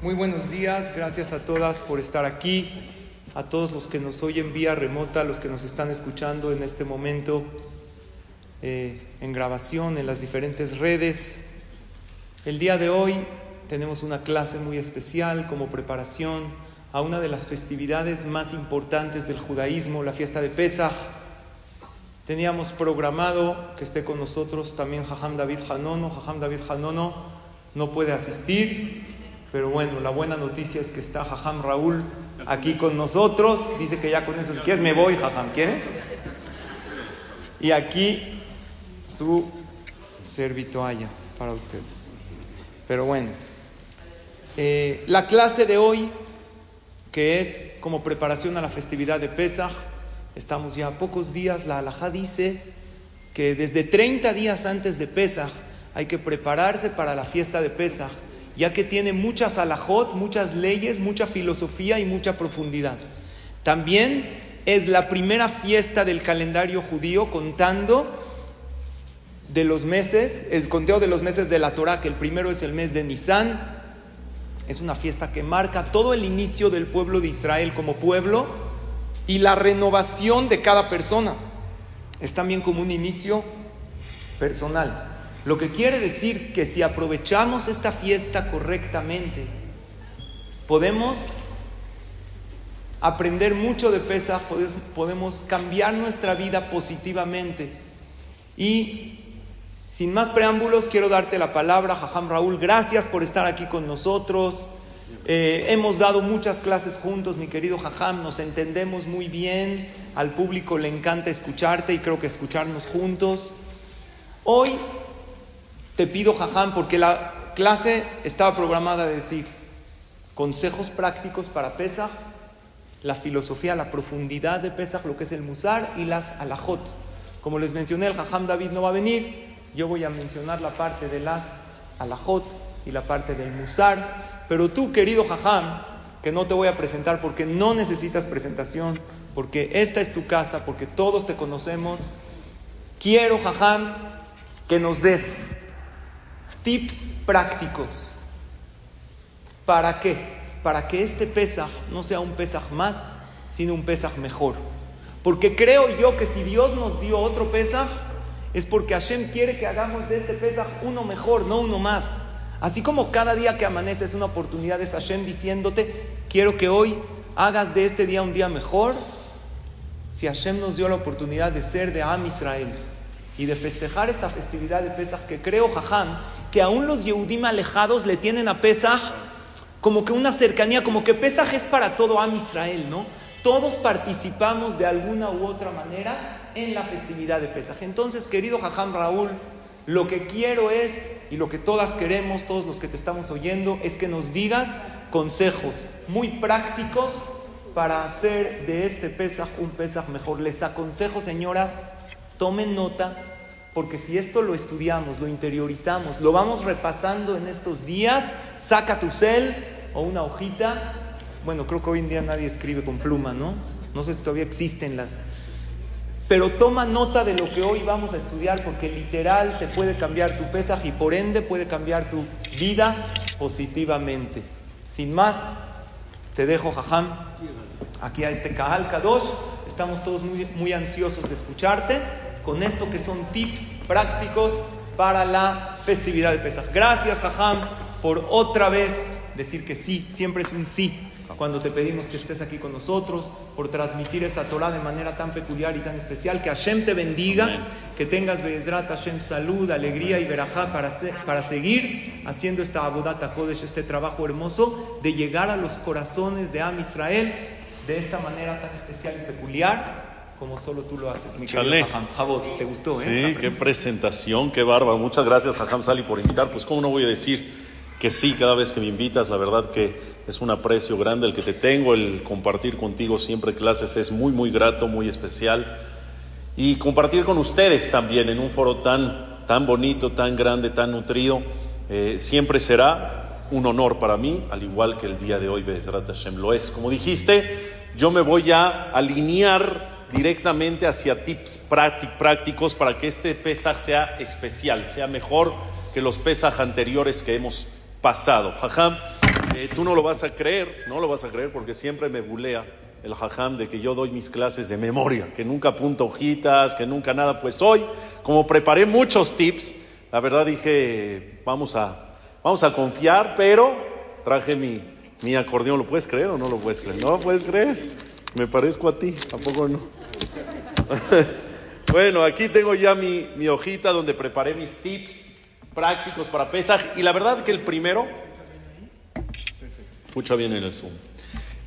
Muy buenos días, gracias a todas por estar aquí, a todos los que nos oyen vía remota, los que nos están escuchando en este momento eh, en grabación en las diferentes redes. El día de hoy tenemos una clase muy especial como preparación a una de las festividades más importantes del judaísmo, la fiesta de Pesach. Teníamos programado que esté con nosotros también Jajam David Hanono. Jajam David Hanono no puede asistir, pero bueno, la buena noticia es que está Jajam Raúl aquí con nosotros. Dice que ya con eso, si quieres me voy, Jajam, ¿quieres? Y aquí su servitoalla para ustedes. Pero bueno, eh, la clase de hoy, que es como preparación a la festividad de Pesach, estamos ya pocos días, la halajá dice que desde 30 días antes de Pesach hay que prepararse para la fiesta de Pesach ya que tiene muchas alajot, muchas leyes, mucha filosofía y mucha profundidad. También es la primera fiesta del calendario judío contando de los meses, el conteo de los meses de la Torah, que el primero es el mes de Nisan. Es una fiesta que marca todo el inicio del pueblo de Israel como pueblo y la renovación de cada persona. Es también como un inicio personal. Lo que quiere decir que si aprovechamos esta fiesta correctamente, podemos aprender mucho de Pesach, podemos cambiar nuestra vida positivamente. Y sin más preámbulos, quiero darte la palabra, Jajam Raúl. Gracias por estar aquí con nosotros. Eh, hemos dado muchas clases juntos, mi querido Jajam, nos entendemos muy bien. Al público le encanta escucharte y creo que escucharnos juntos. Hoy te pido, Jajam, porque la clase estaba programada de decir consejos prácticos para Pesach, la filosofía, la profundidad de Pesach, lo que es el Musar y las alajot. Como les mencioné, el Jajam David no va a venir, yo voy a mencionar la parte de las alajot y la parte del Musar, pero tú, querido Jajam, que no te voy a presentar porque no necesitas presentación, porque esta es tu casa, porque todos te conocemos, quiero, Jajam, que nos des tips prácticos. ¿Para qué? Para que este Pesaj no sea un Pesaj más, sino un Pesaj mejor. Porque creo yo que si Dios nos dio otro Pesaj, es porque Hashem quiere que hagamos de este Pesaj uno mejor, no uno más. Así como cada día que amanece es una oportunidad, es Hashem diciéndote, quiero que hoy hagas de este día un día mejor. Si Hashem nos dio la oportunidad de ser de Am Israel y de festejar esta festividad de Pesaj, que creo, Jajam, que aún los Yehudim alejados le tienen a Pesaj como que una cercanía, como que Pesaj es para todo Am Israel, ¿no? Todos participamos de alguna u otra manera en la festividad de Pesaj. Entonces, querido Jajam Raúl, lo que quiero es, y lo que todas queremos, todos los que te estamos oyendo, es que nos digas consejos muy prácticos para hacer de este Pesaj un Pesaj mejor. Les aconsejo, señoras, tomen nota, porque si esto lo estudiamos, lo interiorizamos, lo vamos repasando en estos días, saca tu cel o una hojita. Bueno, creo que hoy en día nadie escribe con pluma, ¿no? No sé si todavía existen las... Pero toma nota de lo que hoy vamos a estudiar porque literal te puede cambiar tu pesaje y por ende puede cambiar tu vida positivamente. Sin más, te dejo, Jajam, aquí a este Kahal Kadosh. Estamos todos muy ansiosos de escucharte con esto que son tips prácticos para la festividad de Pesaj. Gracias, Jajam, por otra vez decir que sí, siempre es un sí cuando te pedimos que estés aquí con nosotros, por transmitir esa Torah de manera tan peculiar y tan especial. Que Hashem te bendiga, que tengas Be'ezrat Hashem salud, alegría y verajá para, para seguir haciendo esta Abodata Kodesh, este trabajo hermoso de llegar a los corazones de Am Israel de esta manera tan especial y peculiar como solo tú lo haces, mi querido Jabot, ¿te gustó? Sí, qué presentación, qué bárbaro. Muchas gracias, Jajam Sali, por invitar. Pues, ¿cómo no voy a decir? que sí, cada vez que me invitas, la verdad que es un aprecio grande el que te tengo, el compartir contigo siempre clases es muy, muy grato, muy especial. Y compartir con ustedes también en un foro tan, tan bonito, tan grande, tan nutrido, eh, siempre será un honor para mí, al igual que el día de hoy, Bezrat Hashem lo es. Como dijiste, yo me voy a alinear directamente hacia tips prácticos para que este Pesaj sea especial, sea mejor que los Pesaj anteriores que hemos pasado. Jajam, eh, tú no lo vas a creer, no lo vas a creer porque siempre me bulea el jajam de que yo doy mis clases de memoria, que nunca apunto hojitas, que nunca nada. Pues hoy, como preparé muchos tips, la verdad dije, vamos a, vamos a confiar, pero traje mi, mi acordeón. ¿Lo puedes creer o no lo puedes creer? No lo puedes creer. Me parezco a ti, ¿a poco no? bueno, aquí tengo ya mi, mi hojita donde preparé mis tips prácticos para Pesaj. Y la verdad que el primero, escucha bien en el Zoom,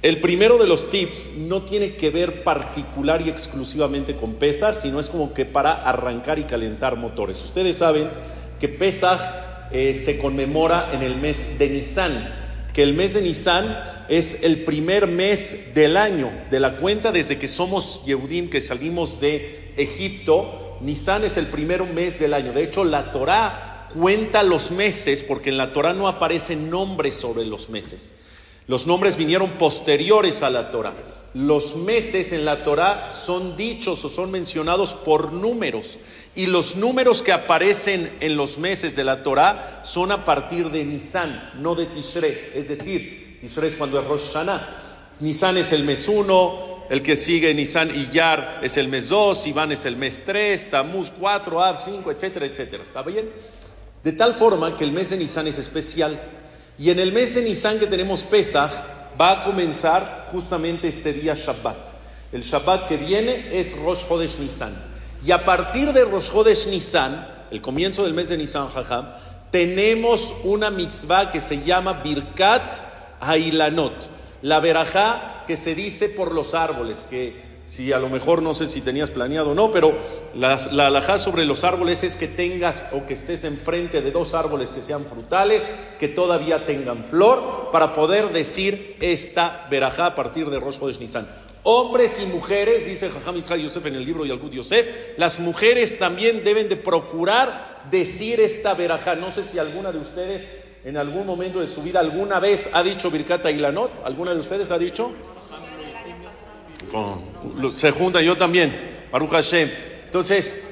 el primero de los tips no tiene que ver particular y exclusivamente con Pesaj, sino es como que para arrancar y calentar motores. Ustedes saben que Pesaj eh, se conmemora en el mes de Nisan, que el mes de Nisan es el primer mes del año de la cuenta desde que somos Yehudim, que salimos de Egipto. Nisan es el primer mes del año. De hecho, la Torá cuenta los meses, porque en la Torah no aparecen nombres sobre los meses. Los nombres vinieron posteriores a la Torah. Los meses en la Torah son dichos o son mencionados por números. Y los números que aparecen en los meses de la Torah son a partir de Nisan, no de Tishre. Es decir, Tishre es cuando es Rosh Hashanah. Nisan es el mes 1, el que sigue Nisan y Yar es el mes 2, Iván es el mes 3, Tamuz 4, Av 5, etcétera, etcétera. ¿Está bien? De tal forma que el mes de Nisan es especial. Y en el mes de Nisan que tenemos Pesach, va a comenzar justamente este día Shabbat. El Shabbat que viene es Rosh Chodesh Nisan. Y a partir de Rosh Chodesh Nisan, el comienzo del mes de Nisan, jajam, tenemos una mitzvah que se llama Birkat Hailanot. La verajá que se dice por los árboles, que si a lo mejor no sé si tenías planeado o no, pero la, la alajá sobre los árboles es que tengas o que estés enfrente de dos árboles que sean frutales, que todavía tengan flor, para poder decir esta verajá a partir de Rosh de Nisan. Hombres y mujeres, dice Jajam Israel Yosef en el libro Yalkut Yosef, las mujeres también deben de procurar decir esta verajá. No sé si alguna de ustedes en algún momento de su vida alguna vez ha dicho Birkata Ilanot, ¿alguna de ustedes ha dicho? se junta yo también, Baruch Hashem. Entonces,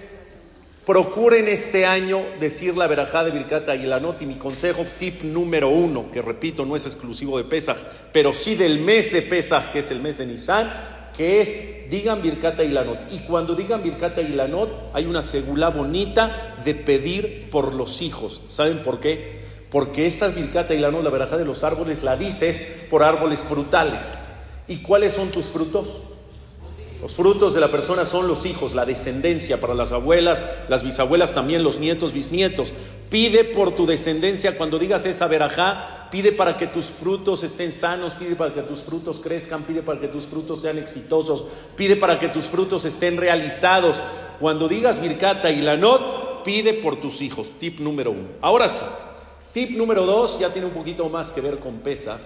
procuren este año decir la verajá de Birkata y la nota y mi consejo, tip número uno, que repito, no es exclusivo de Pesach, pero sí del mes de Pesach, que es el mes de Nisan, que es digan Birkata y la nota. Y cuando digan Birkata y la nota, hay una segula bonita de pedir por los hijos. ¿Saben por qué? Porque esa Birkata y la nota, la verajá de los árboles, la dices por árboles frutales. ¿Y cuáles son tus frutos? Los frutos de la persona son los hijos, la descendencia para las abuelas, las bisabuelas también, los nietos, bisnietos. Pide por tu descendencia cuando digas esa verajá, pide para que tus frutos estén sanos, pide para que tus frutos crezcan, pide para que tus frutos sean exitosos, pide para que tus frutos estén realizados. Cuando digas Mirkata y Lanot, pide por tus hijos. Tip número uno. Ahora sí, tip número dos ya tiene un poquito más que ver con pesa,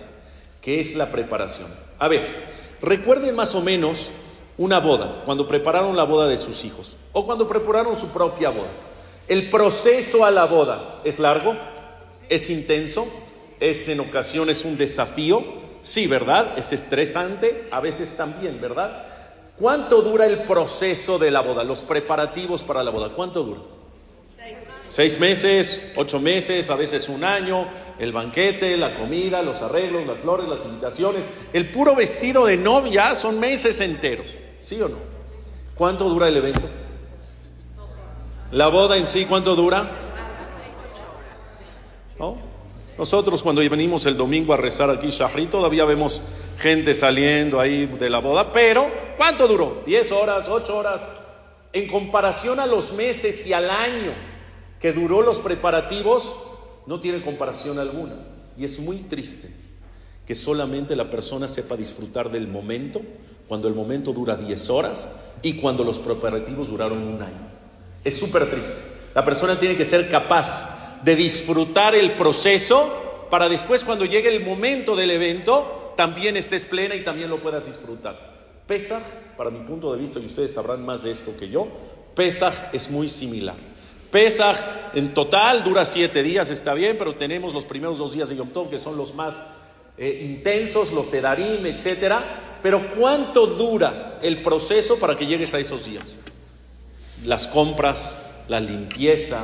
que es la preparación. A ver, recuerden más o menos una boda, cuando prepararon la boda de sus hijos o cuando prepararon su propia boda. El proceso a la boda es largo, es intenso, es en ocasiones un desafío, sí, ¿verdad? Es estresante, a veces también, ¿verdad? ¿Cuánto dura el proceso de la boda, los preparativos para la boda? ¿Cuánto dura? Seis meses, ocho meses, a veces un año, el banquete, la comida, los arreglos, las flores, las invitaciones, el puro vestido de novia son meses enteros. ¿Sí o no? ¿Cuánto dura el evento? La boda en sí, ¿cuánto dura? Nosotros cuando venimos el domingo a rezar aquí Shahri, todavía vemos gente saliendo ahí de la boda, pero ¿cuánto duró? ¿10 horas, 8 horas? En comparación a los meses y al año que duró los preparativos, no tiene comparación alguna. Y es muy triste que solamente la persona sepa disfrutar del momento cuando el momento dura 10 horas y cuando los preparativos duraron un año. Es súper triste. La persona tiene que ser capaz de disfrutar el proceso para después cuando llegue el momento del evento, también estés plena y también lo puedas disfrutar. Pesaj, para mi punto de vista, y ustedes sabrán más de esto que yo, Pesaj es muy similar. Pesaj en total dura siete días, está bien, pero tenemos los primeros dos días de Yom Tov que son los más eh, intensos, los Sedarim, etcétera. Pero ¿cuánto dura el proceso para que llegues a esos días? Las compras, la limpieza,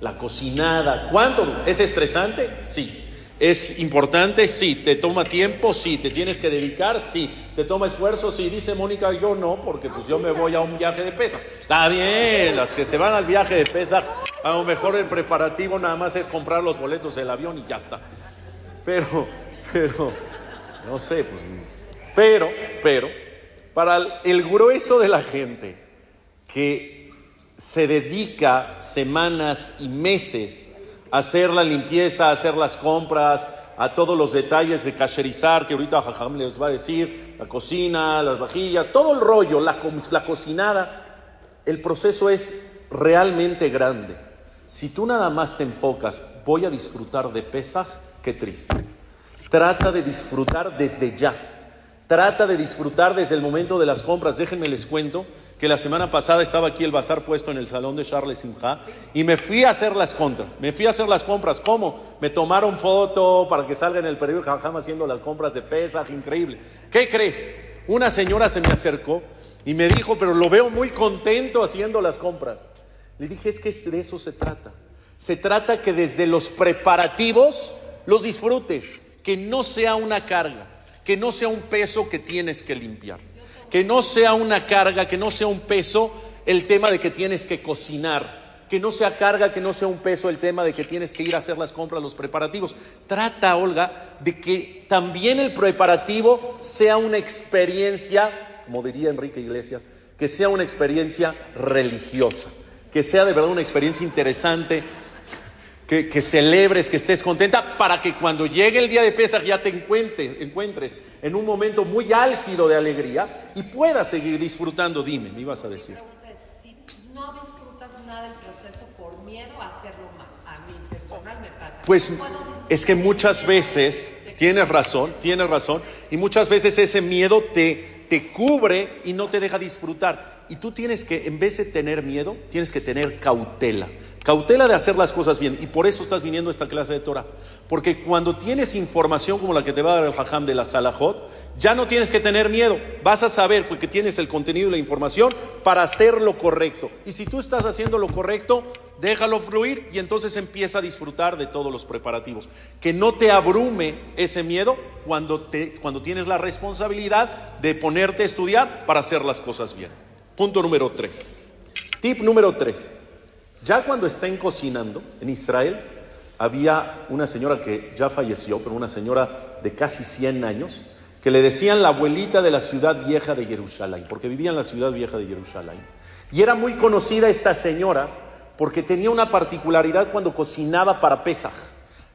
la cocinada. ¿Cuánto? ¿Es estresante? Sí. ¿Es importante? Sí. ¿Te toma tiempo? Sí. ¿Te tienes que dedicar? Sí. ¿Te toma esfuerzo? Sí. Dice Mónica, yo no, porque pues yo me voy a un viaje de pesa. Está bien, las que se van al viaje de pesa, a lo mejor el preparativo nada más es comprar los boletos del avión y ya está. Pero, pero, no sé, pues, pero, pero, para el grueso de la gente que se dedica semanas y meses a hacer la limpieza, a hacer las compras, a todos los detalles de cacherizar, que ahorita Jajam les va a decir, la cocina, las vajillas, todo el rollo, la, la cocinada, el proceso es realmente grande. Si tú nada más te enfocas, voy a disfrutar de Pesaj, qué triste. Trata de disfrutar desde ya. Trata de disfrutar desde el momento de las compras. Déjenme les cuento que la semana pasada estaba aquí el bazar puesto en el salón de Charles Simha y me fui a hacer las compras. Me fui a hacer las compras. ¿Cómo? Me tomaron foto para que salga en el periódico Jajam haciendo las compras de pesaj, increíble. ¿Qué crees? Una señora se me acercó y me dijo, pero lo veo muy contento haciendo las compras. Le dije, es que de eso se trata. Se trata que desde los preparativos los disfrutes, que no sea una carga, que no sea un peso que tienes que limpiar que no sea una carga, que no sea un peso el tema de que tienes que cocinar, que no sea carga, que no sea un peso el tema de que tienes que ir a hacer las compras, los preparativos. Trata, Olga, de que también el preparativo sea una experiencia, como diría Enrique Iglesias, que sea una experiencia religiosa, que sea de verdad una experiencia interesante, que, celebres, que estés contenta, para que cuando llegue el día de Pesach ya te encuentres, en un momento muy álgido de alegría y puedas seguir disfrutando. Dime, me ibas a decir. si no disfrutas nada del proceso por miedo a hacerlo mal, a mí personal me pasa. Pues es que muchas veces, tienes razón, tienes razón, y muchas veces ese miedo te, te cubre y no te deja disfrutar. Y tú tienes que, en vez de tener miedo, tienes que tener cautela. Cautela de hacer las cosas bien. Y por eso estás viniendo a esta clase de Torah. Porque cuando tienes información como la que te va a dar el Hajam de la Salahot, ya no tienes que tener miedo. Vas a saber porque tienes el contenido y la información para hacer lo correcto. Y si tú estás haciendo lo correcto, déjalo fluir y entonces empieza a disfrutar de todos los preparativos. Que no te abrume ese miedo cuando, te, cuando tienes la responsabilidad de ponerte a estudiar para hacer las cosas bien. Punto número tres. Tip número tres. Ya cuando estén cocinando en Israel, había una señora que ya falleció, pero una señora de casi 100 años, que le decían la abuelita de la ciudad vieja de Jerusalén, porque vivía en la ciudad vieja de Jerusalén. Y era muy conocida esta señora porque tenía una particularidad cuando cocinaba para Pesaj.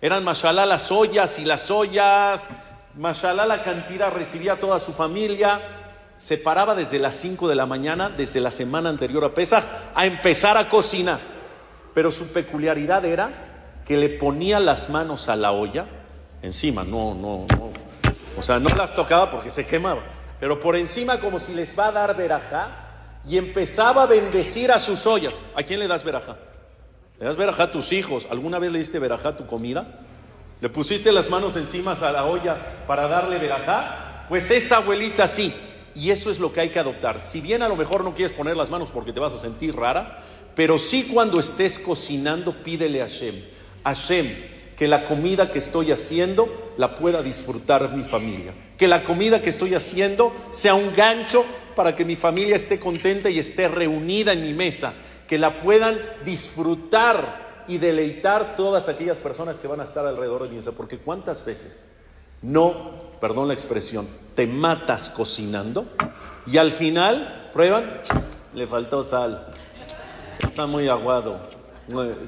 Eran mashallah las ollas y las ollas, mashallah la cantidad recibía toda su familia, se paraba desde las 5 de la mañana, desde la semana anterior a Pesaj, a empezar a cocinar. Pero su peculiaridad era que le ponía las manos a la olla encima, no, no, no. O sea, no las tocaba porque se quemaba, pero por encima como si les va a dar verajá y empezaba a bendecir a sus ollas. ¿A quién le das verajá? ¿Le das verajá a tus hijos? ¿Alguna vez le diste verajá a tu comida? ¿Le pusiste las manos encima a la olla para darle verajá? Pues esta abuelita sí. Y eso es lo que hay que adoptar. Si bien a lo mejor no quieres poner las manos porque te vas a sentir rara, pero sí cuando estés cocinando, pídele a Hashem, Hashem, que la comida que estoy haciendo la pueda disfrutar mi familia. Que la comida que estoy haciendo sea un gancho para que mi familia esté contenta y esté reunida en mi mesa. Que la puedan disfrutar y deleitar todas aquellas personas que van a estar alrededor de mi mesa. Porque cuántas veces no, perdón la expresión, te matas cocinando y al final prueban, le faltó sal está muy aguado,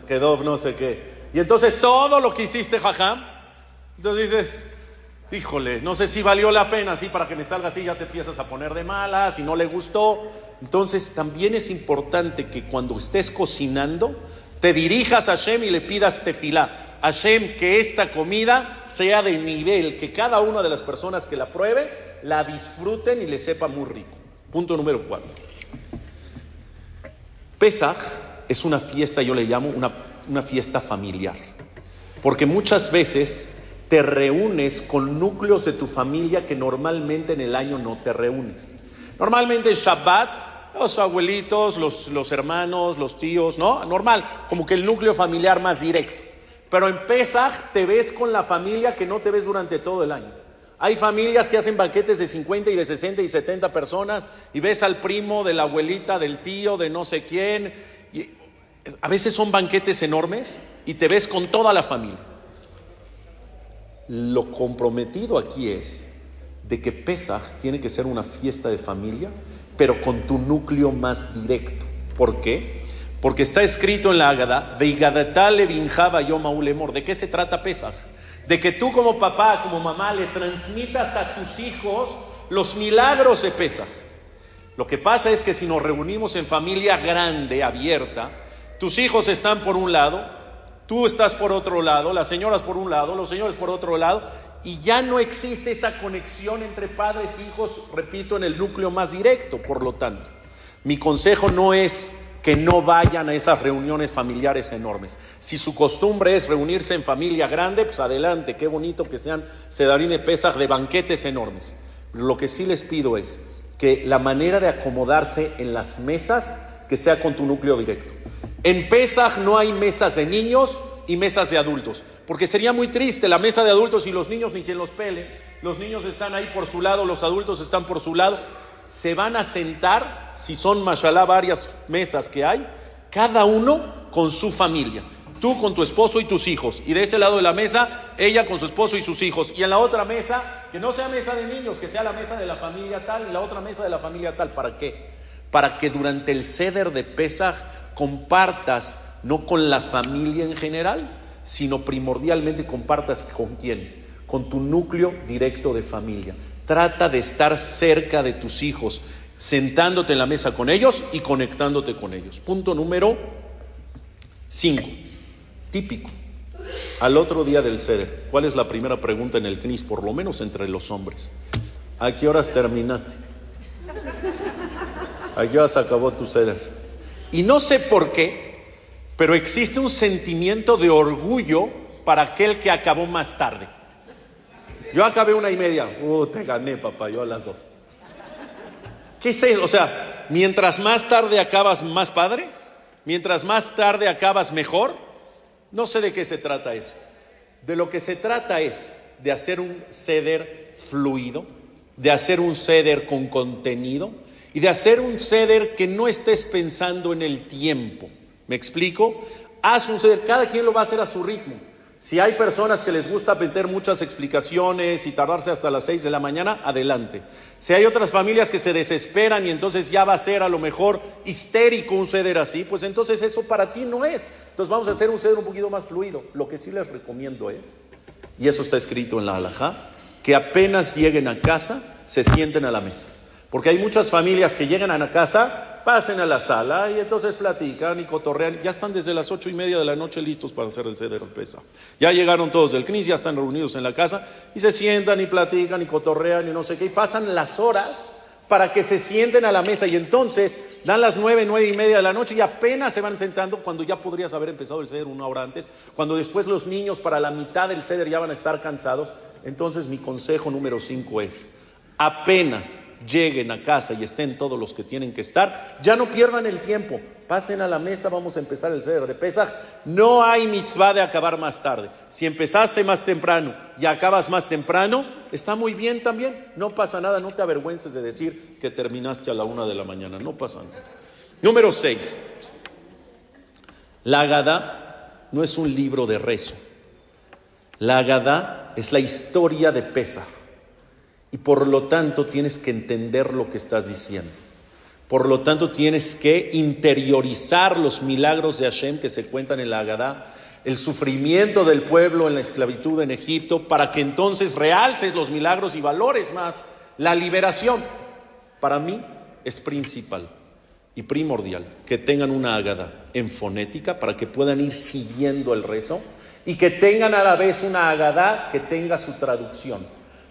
quedó no sé qué. Y entonces todo lo que hiciste, jajam, entonces dices, híjole, no sé si valió la pena, así para que me salga así ya te empiezas a poner de mala, si no le gustó. Entonces también es importante que cuando estés cocinando, te dirijas a Shem y le pidas tefilá. Hashem, que esta comida sea de nivel, que cada una de las personas que la pruebe la disfruten y le sepa muy rico. Punto número cuatro. Pesach es una fiesta, yo le llamo una, una fiesta familiar, porque muchas veces te reúnes con núcleos de tu familia que normalmente en el año no te reúnes. Normalmente en Shabbat, los abuelitos, los, los hermanos, los tíos, ¿no? Normal, como que el núcleo familiar más directo. Pero en Pesach te ves con la familia que no te ves durante todo el año. Hay familias que hacen banquetes de 50 y de 60 y 70 personas y ves al primo, de la abuelita, del tío, de no sé quién. A veces son banquetes enormes y te ves con toda la familia. Lo comprometido aquí es de que Pesach tiene que ser una fiesta de familia, pero con tu núcleo más directo. ¿Por qué? Porque está escrito en la Ágada, ¿de qué se trata Pesach? De que tú como papá, como mamá, le transmitas a tus hijos los milagros de Pesach. Lo que pasa es que si nos reunimos en familia grande, abierta, tus hijos están por un lado, tú estás por otro lado, las señoras por un lado, los señores por otro lado, y ya no existe esa conexión entre padres e hijos, repito, en el núcleo más directo. Por lo tanto, mi consejo no es que no vayan a esas reuniones familiares enormes. Si su costumbre es reunirse en familia grande, pues adelante, qué bonito que sean sedarín de pesas de banquetes enormes. Lo que sí les pido es que la manera de acomodarse en las mesas, que sea con tu núcleo directo. En Pesaj no hay mesas de niños y mesas de adultos, porque sería muy triste la mesa de adultos y los niños ni quien los pele. Los niños están ahí por su lado, los adultos están por su lado se van a sentar, si son mashallah varias mesas que hay, cada uno con su familia. Tú con tu esposo y tus hijos. Y de ese lado de la mesa, ella con su esposo y sus hijos. Y en la otra mesa, que no sea mesa de niños, que sea la mesa de la familia tal y la otra mesa de la familia tal. ¿Para qué? Para que durante el ceder de Pesaj compartas, no con la familia en general, sino primordialmente compartas con quién? Con tu núcleo directo de familia. Trata de estar cerca de tus hijos, sentándote en la mesa con ellos y conectándote con ellos. Punto número 5. Típico. Al otro día del ceder, ¿cuál es la primera pregunta en el CNIS? Por lo menos entre los hombres. ¿A qué horas terminaste? ¿A qué horas acabó tu ceder? Y no sé por qué, pero existe un sentimiento de orgullo para aquel que acabó más tarde. Yo acabé una y media. Uh, te gané, papá, yo a las dos. ¿Qué es eso? O sea, mientras más tarde acabas, más padre. Mientras más tarde acabas, mejor. No sé de qué se trata eso. De lo que se trata es de hacer un ceder fluido, de hacer un ceder con contenido y de hacer un ceder que no estés pensando en el tiempo. ¿Me explico? Haz un ceder, cada quien lo va a hacer a su ritmo. Si hay personas que les gusta meter muchas explicaciones y tardarse hasta las 6 de la mañana, adelante. Si hay otras familias que se desesperan y entonces ya va a ser a lo mejor histérico un ceder así, pues entonces eso para ti no es. Entonces vamos a hacer un ceder un poquito más fluido. Lo que sí les recomiendo es, y eso está escrito en la alajá, que apenas lleguen a casa, se sienten a la mesa. Porque hay muchas familias que llegan a la casa, pasen a la sala y entonces platican y cotorrean. Ya están desde las ocho y media de la noche listos para hacer el ceder pesa. Ya llegaron todos del CNIS, ya están reunidos en la casa y se sientan y platican y cotorrean y no sé qué. Y pasan las horas para que se sienten a la mesa y entonces dan las nueve, nueve y media de la noche y apenas se van sentando cuando ya podrías haber empezado el ceder una hora antes, cuando después los niños para la mitad del ceder ya van a estar cansados. Entonces mi consejo número cinco es, apenas lleguen a casa y estén todos los que tienen que estar, ya no pierdan el tiempo, pasen a la mesa, vamos a empezar el ceder de Pesaj. No hay mitzvah de acabar más tarde. Si empezaste más temprano y acabas más temprano, está muy bien también, no pasa nada, no te avergüences de decir que terminaste a la una de la mañana, no pasa nada. Número 6. La Agada no es un libro de rezo. La Agada es la historia de Pesaj y por lo tanto tienes que entender lo que estás diciendo. Por lo tanto tienes que interiorizar los milagros de Hashem que se cuentan en la Agadá, el sufrimiento del pueblo en la esclavitud en Egipto, para que entonces realces los milagros y valores más la liberación. Para mí es principal y primordial que tengan una Agadá en fonética para que puedan ir siguiendo el rezo y que tengan a la vez una agadá que tenga su traducción,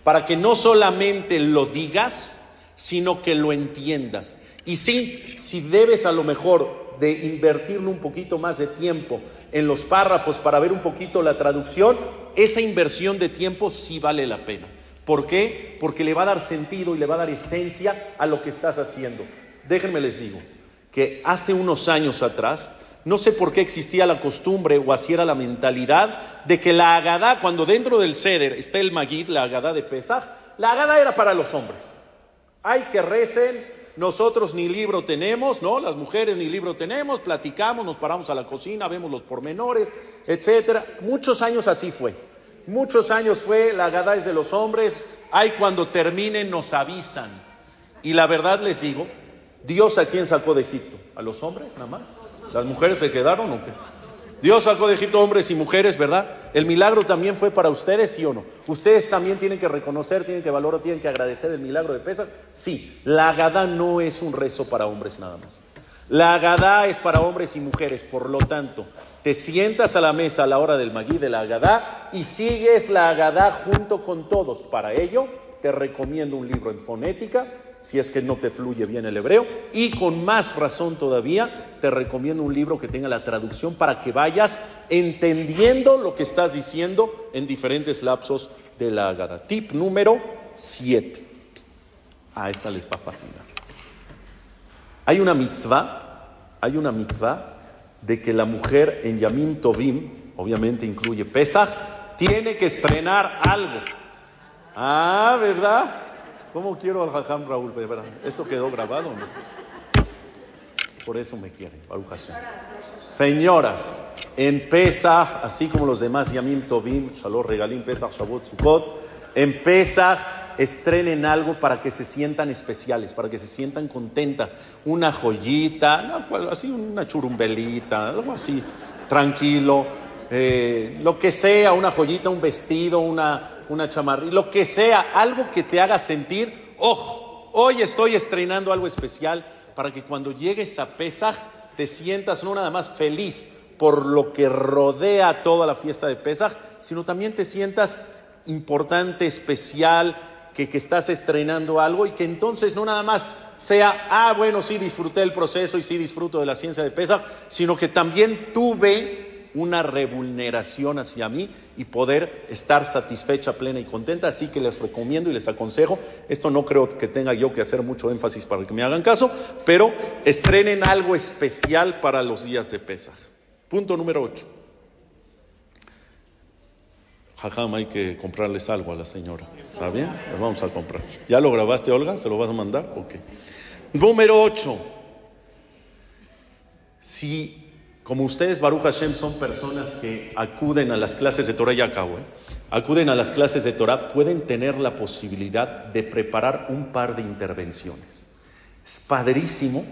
para que no solamente lo digas, sino que lo entiendas. Y sí, si debes a lo mejor de invertirle un poquito más de tiempo en los párrafos para ver un poquito la traducción, esa inversión de tiempo sí vale la pena. ¿Por qué? Porque le va a dar sentido y le va a dar esencia a lo que estás haciendo. Déjenme les digo que hace unos años atrás, no sé por qué existía la costumbre o así era la mentalidad de que la agadá, cuando dentro del ceder está el magid, la agadá de Pesach, la agadá era para los hombres. Hay que recen, nosotros ni libro tenemos, ¿no? Las mujeres ni libro tenemos, platicamos, nos paramos a la cocina, vemos los pormenores, etcétera. Muchos años así fue. Muchos años fue, la agadá es de los hombres, hay cuando terminen nos avisan. Y la verdad les digo, Dios a quién sacó de Egipto? ¿A los hombres nada más? ¿Las mujeres se quedaron o qué? Dios sacó de Egipto hombres y mujeres, ¿verdad? El milagro también fue para ustedes, ¿sí o no? Ustedes también tienen que reconocer, tienen que valorar, tienen que agradecer el milagro de Pesach. Sí, la Agadá no es un rezo para hombres nada más. La Agadá es para hombres y mujeres, por lo tanto, te sientas a la mesa a la hora del magí de la Agadá y sigues la Agadá junto con todos. Para ello, te recomiendo un libro en fonética si es que no te fluye bien el hebreo. Y con más razón todavía, te recomiendo un libro que tenga la traducción para que vayas entendiendo lo que estás diciendo en diferentes lapsos de la Agada. Tip número 7. A esta les va a fascinar. Hay una mitzvah, hay una mitzvah de que la mujer en Yamim Tovim, obviamente incluye Pesach, tiene que estrenar algo. Ah, ¿verdad? ¿Cómo quiero al Jajam Raúl? ¿Esto quedó grabado no? Por eso me quieren, Baruch Hashem. Señoras, en Pesach, así como los demás Yamim Tovim, Shalom Regalim, Pesach, Shavuot, Sukkot, en estrenen algo para que se sientan especiales, para que se sientan contentas. Una joyita, así una churumbelita, algo así, tranquilo. Eh, lo que sea, una joyita, un vestido, una, una chamarrita, lo que sea, algo que te haga sentir, ojo, hoy estoy estrenando algo especial para que cuando llegues a Pesaj te sientas no nada más feliz por lo que rodea toda la fiesta de Pesaj, sino también te sientas importante, especial, que, que, estás estrenando algo y que entonces no nada más sea, ah, bueno, sí disfruté el proceso y sí disfruto de la ciencia de Pesaj, sino que también tuve una revulneración hacia mí y poder estar satisfecha, plena y contenta. Así que les recomiendo y les aconsejo, esto no creo que tenga yo que hacer mucho énfasis para que me hagan caso, pero estrenen algo especial para los días de Pesaj. Punto número 8. Jajam, hay que comprarles algo a la señora. ¿Está bien? Vamos a comprar. ¿Ya lo grabaste, Olga? ¿Se lo vas a mandar? Ok. Número 8. Si como ustedes, Baruch Hashem, son personas que acuden a las clases de Torah y acabo, ¿eh? acuden a las clases de Torah, pueden tener la posibilidad de preparar un par de intervenciones. Es padrísimo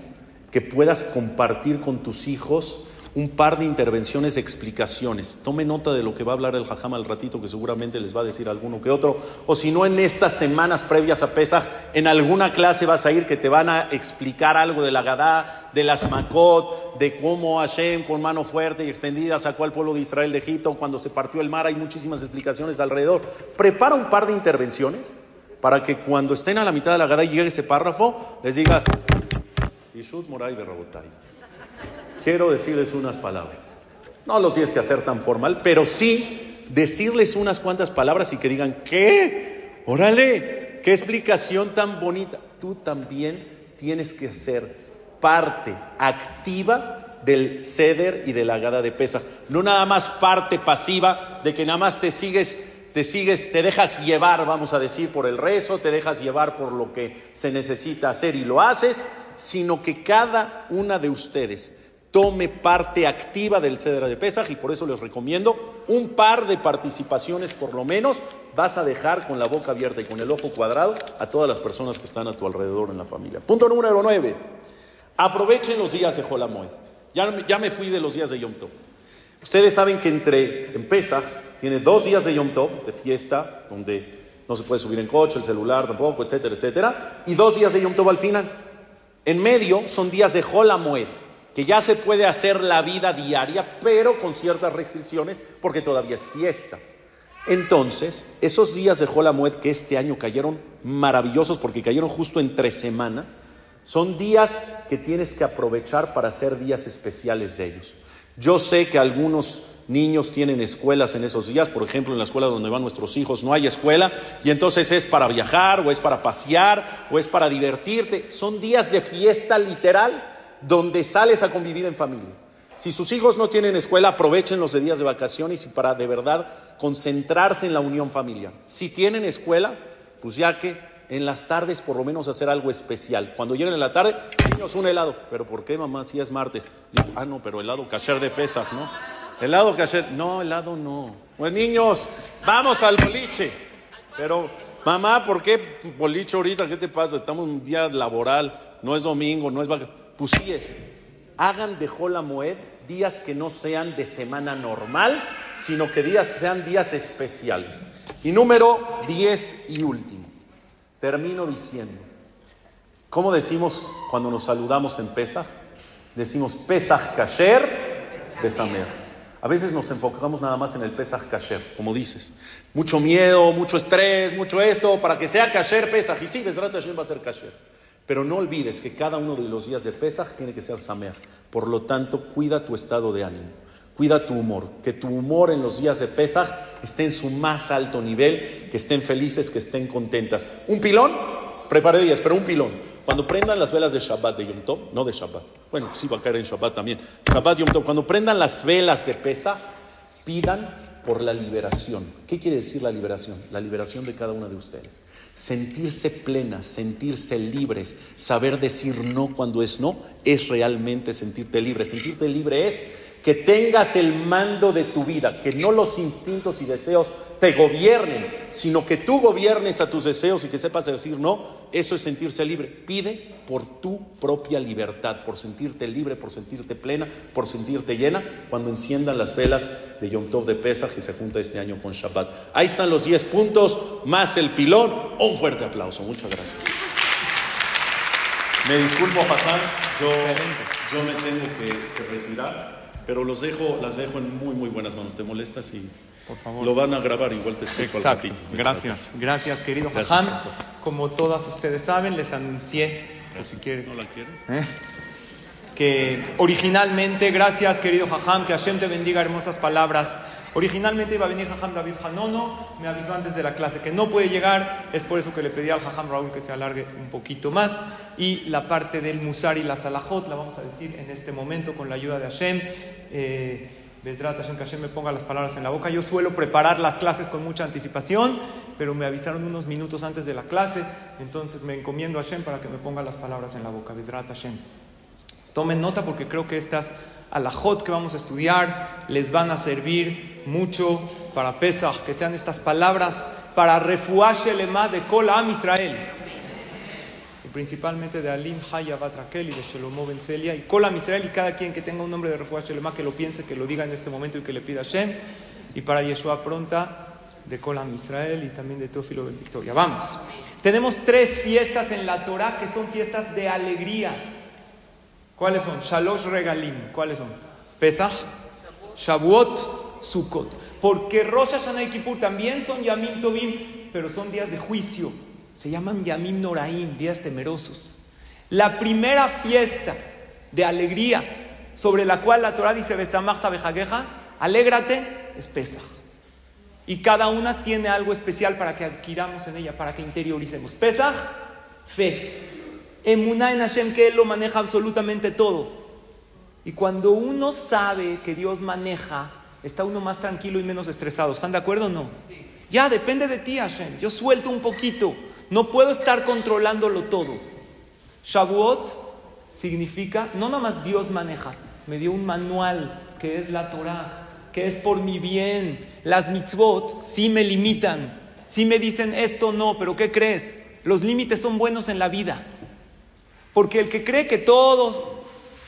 que puedas compartir con tus hijos un par de intervenciones, explicaciones. Tome nota de lo que va a hablar el Jajam al ratito, que seguramente les va a decir alguno que otro. O si no, en estas semanas previas a Pesach, en alguna clase vas a ir que te van a explicar algo de la Gadá, de las Makot, de cómo Hashem con mano fuerte y extendida sacó al pueblo de Israel de Egipto cuando se partió el mar. Hay muchísimas explicaciones alrededor. Prepara un par de intervenciones para que cuando estén a la mitad de la Gadá y llegue ese párrafo, les digas, Moray quiero decirles unas palabras. No lo tienes que hacer tan formal, pero sí decirles unas cuantas palabras y que digan, ¿qué? Órale, qué explicación tan bonita. Tú también tienes que ser parte activa del ceder y de la gada de pesa. No nada más parte pasiva de que nada más te sigues, te sigues, te dejas llevar, vamos a decir, por el rezo, te dejas llevar por lo que se necesita hacer y lo haces, sino que cada una de ustedes tome parte activa del Cedra de Pesaj y por eso les recomiendo un par de participaciones por lo menos. Vas a dejar con la boca abierta y con el ojo cuadrado a todas las personas que están a tu alrededor en la familia. Punto número nueve. Aprovechen los días de Jolamoed. Ya, ya me fui de los días de Yom Tov. Ustedes saben que entre en Pesaj tiene dos días de Yom Tov, de fiesta, donde no se puede subir en coche, el celular tampoco, etcétera, etcétera, y dos días de Yom Tov al final. En medio son días de Jolamoed que ya se puede hacer la vida diaria, pero con ciertas restricciones, porque todavía es fiesta. Entonces, esos días de Jolamued que este año cayeron maravillosos porque cayeron justo entre semana, son días que tienes que aprovechar para hacer días especiales de ellos. Yo sé que algunos niños tienen escuelas en esos días, por ejemplo, en la escuela donde van nuestros hijos no hay escuela, y entonces es para viajar, o es para pasear, o es para divertirte. Son días de fiesta literal donde sales a convivir en familia. Si sus hijos no tienen escuela, aprovechen los de días de vacaciones y para de verdad concentrarse en la unión familiar. Si tienen escuela, pues ya que en las tardes por lo menos hacer algo especial. Cuando lleguen en la tarde, niños, un helado. ¿Pero por qué, mamá? Si es martes. ah, no, pero helado cacher de pesas, ¿no? Helado cacher. No, helado no. Pues niños, vamos al boliche. Pero, mamá, ¿por qué boliche ahorita? ¿Qué te pasa? Estamos en un día laboral, no es domingo, no es vacaciones. Pues sí es hagan de Jola Moed días que no sean de semana normal, sino que días sean días especiales. Y número 10 y último, termino diciendo, ¿cómo decimos cuando nos saludamos en Pesach? Decimos Pesach Kasher, Besamer. A veces nos enfocamos nada más en el Pesach Kasher, como dices. Mucho miedo, mucho estrés, mucho esto, para que sea Kasher Pesach. Y sí, Besrat Hashem va a ser Kasher. Pero no olvides que cada uno de los días de Pesach tiene que ser Samer. Por lo tanto, cuida tu estado de ánimo, cuida tu humor, que tu humor en los días de Pesach esté en su más alto nivel, que estén felices, que estén contentas. Un pilón, preparé días, pero un pilón. Cuando prendan las velas de Shabbat de Yom Tov, no de Shabbat, bueno, sí va a caer en Shabbat también, Shabbat Yom Tov, cuando prendan las velas de Pesach, pidan por la liberación. ¿Qué quiere decir la liberación? La liberación de cada uno de ustedes. Sentirse plenas, sentirse libres, saber decir no cuando es no, es realmente sentirte libre. Sentirte libre es que tengas el mando de tu vida, que no los instintos y deseos te gobiernen, sino que tú gobiernes a tus deseos y que sepas decir no, eso es sentirse libre. Pide por tu propia libertad, por sentirte libre, por sentirte plena, por sentirte llena, cuando enciendan las velas de Yom Tov de Pesach que se junta este año con Shabbat. Ahí están los 10 puntos, más el pilón. Un fuerte aplauso, muchas gracias. Me disculpo, Patán, yo, yo me tengo que, retirar, pero los dejo, las dejo en muy, muy buenas manos. ¿Te molestas? Y por favor. Lo van a grabar, igual te explico al ratito. Gracias, gracias querido Jajam. Como todas ustedes saben, les anuncié, por si quieres. ¿No la quieres? ¿eh? Que originalmente, gracias querido Jajam, que Hashem te bendiga hermosas palabras. Originalmente iba a venir Jajam David Hanono, me avisó antes de la clase que no puede llegar, es por eso que le pedí al Jajam Raúl que se alargue un poquito más. Y la parte del Musar y la Salahot la vamos a decir en este momento con la ayuda de Hashem. Eh, Hashem, que Hashem me ponga las palabras en la boca. Yo suelo preparar las clases con mucha anticipación, pero me avisaron unos minutos antes de la clase, entonces me encomiendo a Hashem para que me ponga las palabras en la boca. Bezrat Hashem. Tomen nota porque creo que estas alajot que vamos a estudiar les van a servir mucho para Pesach, que sean estas palabras para refuashe lema de Kol Am Israel principalmente de Alim Haya Batrakel y de Shelomo Ben Celia y Kolam Israel y cada quien que tenga un nombre de Refuah Shelema que lo piense, que lo diga en este momento y que le pida a Shem y para Yeshua pronta de Kolam Israel y también de Teófilo Ben Victoria. Vamos. Tenemos tres fiestas en la Torah que son fiestas de alegría. ¿Cuáles son? Shalosh Regalim. ¿Cuáles son? Pesach, Shavuot, Sukkot. Porque Rosh Hashanah y Kippur también son Yamim Tovim, pero son días de juicio. Se llaman Yamim Noraim, días temerosos. La primera fiesta de alegría sobre la cual la Torah dice Besamachta Bejageja, alégrate, es Pesach. Y cada una tiene algo especial para que adquiramos en ella, para que interioricemos. Pesach, fe. Emuná en Hashem, que Él lo maneja absolutamente todo. Y cuando uno sabe que Dios maneja, está uno más tranquilo y menos estresado. ¿Están de acuerdo o no? Ya, depende de ti, Hashem. Yo suelto un poquito. No puedo estar controlándolo todo. Shavuot significa, no nada más Dios maneja, me dio un manual que es la Torah, que es por mi bien. Las mitzvot sí me limitan, sí me dicen esto no, pero ¿qué crees? Los límites son buenos en la vida. Porque el que cree que todos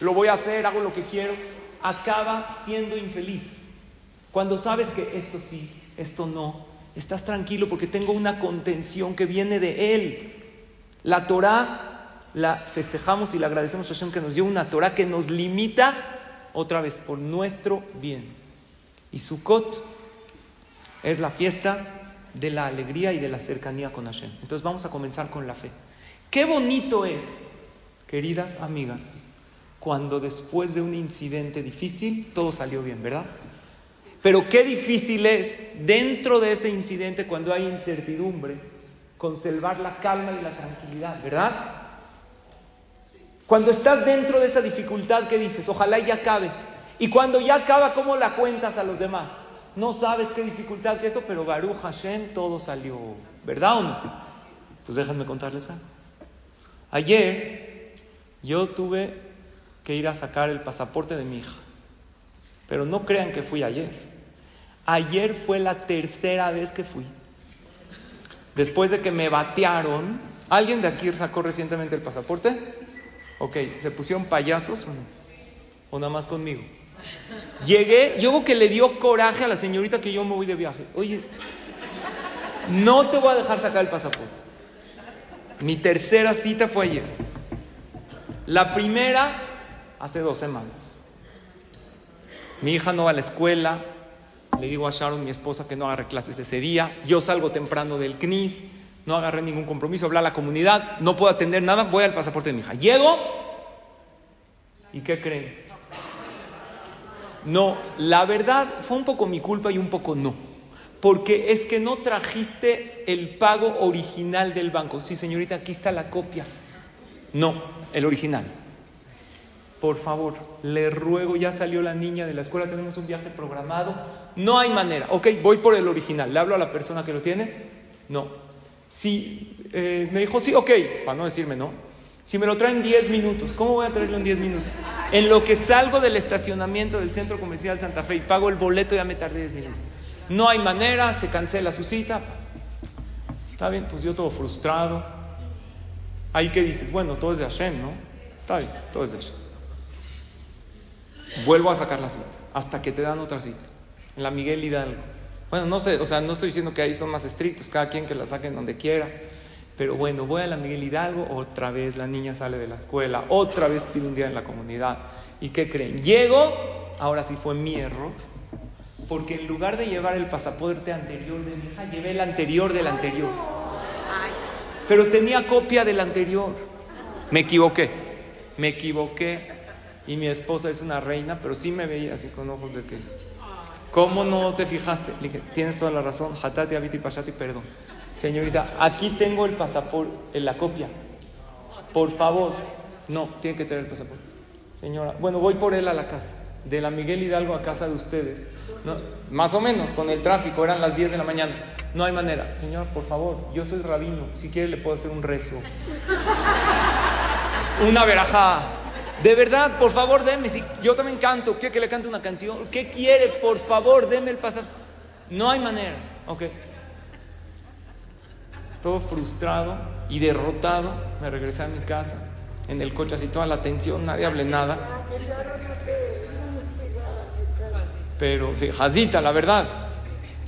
lo voy a hacer, hago lo que quiero, acaba siendo infeliz. Cuando sabes que esto sí, esto no, estás tranquilo porque tengo una contención que viene de Él. La Torah la festejamos y le agradecemos a Hashem que nos dio una Torah que nos limita otra vez por nuestro bien. Y Sukkot es la fiesta de la alegría y de la cercanía con Hashem. Entonces vamos a comenzar con la fe. Qué bonito es, queridas amigas, cuando después de un incidente difícil todo salió bien, ¿verdad? Pero qué difícil es dentro de ese incidente cuando hay incertidumbre conservar la calma y la tranquilidad, ¿verdad? Cuando estás dentro de esa dificultad que dices, ojalá ya acabe. Y cuando ya acaba, ¿cómo la cuentas a los demás? No sabes qué dificultad que esto, pero Baruch Hashem todo salió, ¿verdad o no? Pues déjenme contarles algo. Ayer yo tuve que ir a sacar el pasaporte de mi hija, pero no crean que fui ayer. Ayer fue la tercera vez que fui. Después de que me batearon, ¿alguien de aquí sacó recientemente el pasaporte? Ok, ¿se pusieron payasos o no? ¿O nada más conmigo? Llegué, yo que le dio coraje a la señorita que yo me voy de viaje. Oye, no te voy a dejar sacar el pasaporte. Mi tercera cita fue ayer. La primera, hace dos semanas. Mi hija no va a la escuela. Le digo a Sharon, mi esposa, que no agarre clases ese día. Yo salgo temprano del CNIS. No agarré ningún compromiso. Habla a la comunidad. No puedo atender nada. Voy al pasaporte de mi hija. Llego. ¿Y qué creen? No, la verdad fue un poco mi culpa y un poco no. Porque es que no trajiste el pago original del banco. Sí, señorita, aquí está la copia. No, el original. Por favor, le ruego, ya salió la niña de la escuela, tenemos un viaje programado. No hay manera. Ok, voy por el original. ¿Le hablo a la persona que lo tiene? No. Si eh, me dijo, sí, ok, para no decirme no. Si me lo traen 10 minutos, ¿cómo voy a traerlo en 10 minutos? En lo que salgo del estacionamiento del Centro Comercial Santa Fe y pago el boleto, ya me tardé 10 minutos. No hay manera, se cancela su cita. Está bien, pues yo todo frustrado. Ahí que dices, bueno, todo es de Hashem, ¿no? Está bien, todo es de Hashem. Vuelvo a sacar la cita, hasta que te dan otra cita. En la Miguel Hidalgo. Bueno, no sé, o sea, no estoy diciendo que ahí son más estrictos, cada quien que la saquen donde quiera. Pero bueno, voy a la Miguel Hidalgo, otra vez la niña sale de la escuela, otra vez pido un día en la comunidad. ¿Y qué creen? Llego, ahora sí fue mi error, porque en lugar de llevar el pasaporte anterior de mi hija, llevé el anterior del anterior. Pero tenía copia del anterior. Me equivoqué, me equivoqué. Y mi esposa es una reina, pero sí me veía así con ojos de que, ¿cómo no te fijaste? Le dije, tienes toda la razón, hatati, abiti, pashati, perdón. Señorita, aquí tengo el pasaporte, en la copia. Por favor, no, tiene que tener el pasaporte. Señora, bueno, voy por él a la casa. De la Miguel Hidalgo a casa de ustedes. Más o menos, con el tráfico, eran las 10 de la mañana. No hay manera. Señor, por favor, yo soy rabino. Si quiere, le puedo hacer un rezo. Una verajá. De verdad, por favor, deme. Si yo también canto, quiere que le cante una canción. ¿Qué quiere? Por favor, deme el pasaporte. No hay manera. Ok. Todo frustrado y derrotado, me regresé a mi casa. En el coche, así toda la tensión, nadie hable nada. Pero, sí, jazita, la verdad.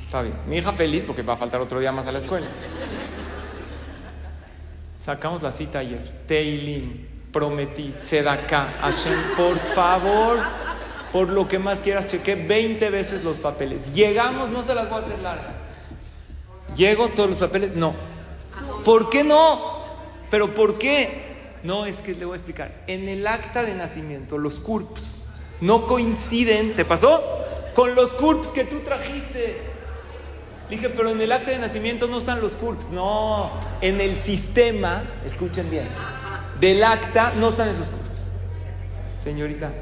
Está bien. Mi hija feliz porque va a faltar otro día más a la escuela. Sacamos la cita ayer. Teilin, prometí, Tzedakah, Hashem, por favor, por lo que más quieras, chequé 20 veces los papeles. Llegamos, no se las voy a hacer larga. Llego, todos los papeles, no. ¿Por qué no? ¿Pero por qué? No, es que le voy a explicar. En el acta de nacimiento, los CURPS no coinciden, ¿te pasó? Con los CURPS que tú trajiste. Dije, pero en el acta de nacimiento no están los CURPS. No, en el sistema, escuchen bien, del acta no están esos CURPS. Señorita,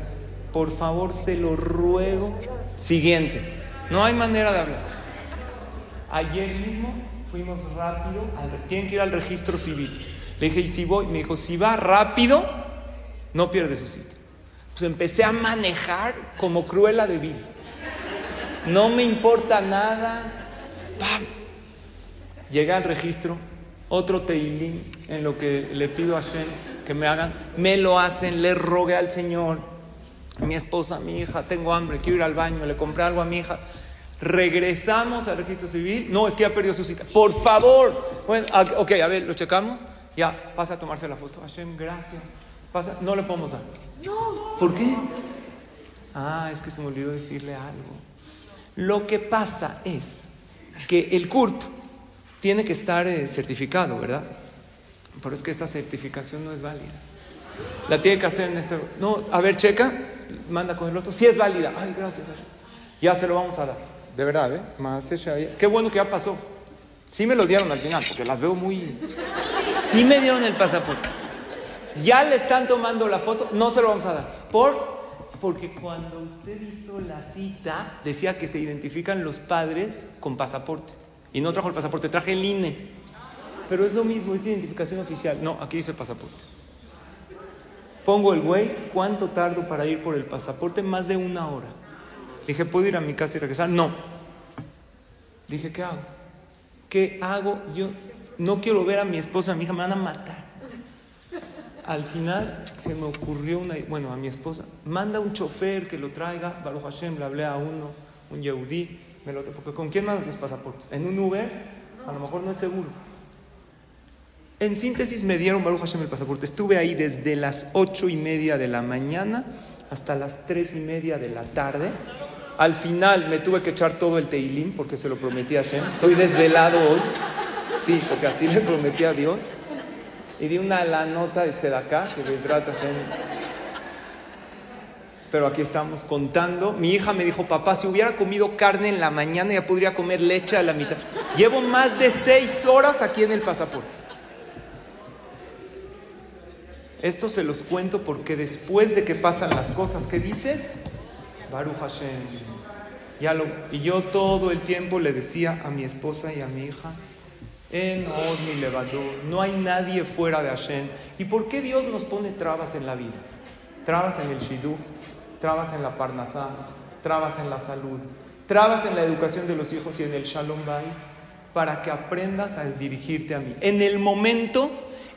por favor, se lo ruego. Siguiente, no hay manera de hablar. Ayer mismo fuimos rápido, al, tienen que ir al registro civil. Le dije, ¿y si voy? Me dijo, si va rápido, no pierde su sitio. Pues empecé a manejar como cruela de. No me importa nada. ¡Pam! Llegué al registro, otro teilín en lo que le pido a Shem que me hagan. Me lo hacen, le rogué al Señor. Mi esposa, mi hija, tengo hambre, quiero ir al baño, le compré algo a mi hija. Regresamos al registro civil. No, es que ya perdió su cita. Por favor. Bueno, ok, a ver, lo checamos. Ya, pasa a tomarse la foto. Hashem, gracias. Pasa, no le podemos dar. No. ¿Por qué? Ah, es que se me olvidó decirle algo. Lo que pasa es que el CURP tiene que estar eh, certificado, ¿verdad? Pero es que esta certificación no es válida. La tiene que hacer en este. No, a ver, checa, manda con el otro. Si es válida. Ay, gracias. Ya se lo vamos a dar. De verdad, ¿eh? Más Qué bueno que ya pasó. Sí me lo dieron al final, porque las veo muy. Sí me dieron el pasaporte. Ya le están tomando la foto, no se lo vamos a dar. ¿Por? Porque cuando usted hizo la cita, decía que se identifican los padres con pasaporte. Y no trajo el pasaporte, traje el INE. Pero es lo mismo, es identificación oficial. No, aquí dice pasaporte. Pongo el Waze, ¿cuánto tardo para ir por el pasaporte? Más de una hora. Dije, ¿puedo ir a mi casa y regresar? No. Dije, ¿qué hago? ¿Qué hago? Yo no quiero ver a mi esposa, a mi hija, me van a matar. Al final se me ocurrió una, bueno, a mi esposa, manda un chofer que lo traiga, Baruch Hashem, le hablé a uno, un Yehudi, me lo, porque ¿con quién mandan los pasaportes? En un Uber, a lo mejor no es seguro. En síntesis me dieron Baruch Hashem el pasaporte. Estuve ahí desde las ocho y media de la mañana hasta las tres y media de la tarde. Al final me tuve que echar todo el teilim porque se lo prometí a Hashem. Estoy desvelado hoy. Sí, porque así le prometí a Dios. Y di una la nota de Tzedakah, que desgrata Hashem. Pero aquí estamos contando. Mi hija me dijo, papá, si hubiera comido carne en la mañana ya podría comer leche a la mitad. Llevo más de seis horas aquí en el pasaporte. Esto se los cuento porque después de que pasan las cosas que dices, Baruch Hashem. Ya lo, y yo todo el tiempo le decía a mi esposa y a mi hija, en mi levador, no hay nadie fuera de Hashem. ¿Y por qué Dios nos pone trabas en la vida? Trabas en el shidú, trabas en la parnasá, trabas en la salud, trabas en la educación de los hijos y en el shalom bait, para que aprendas a dirigirte a mí. En el momento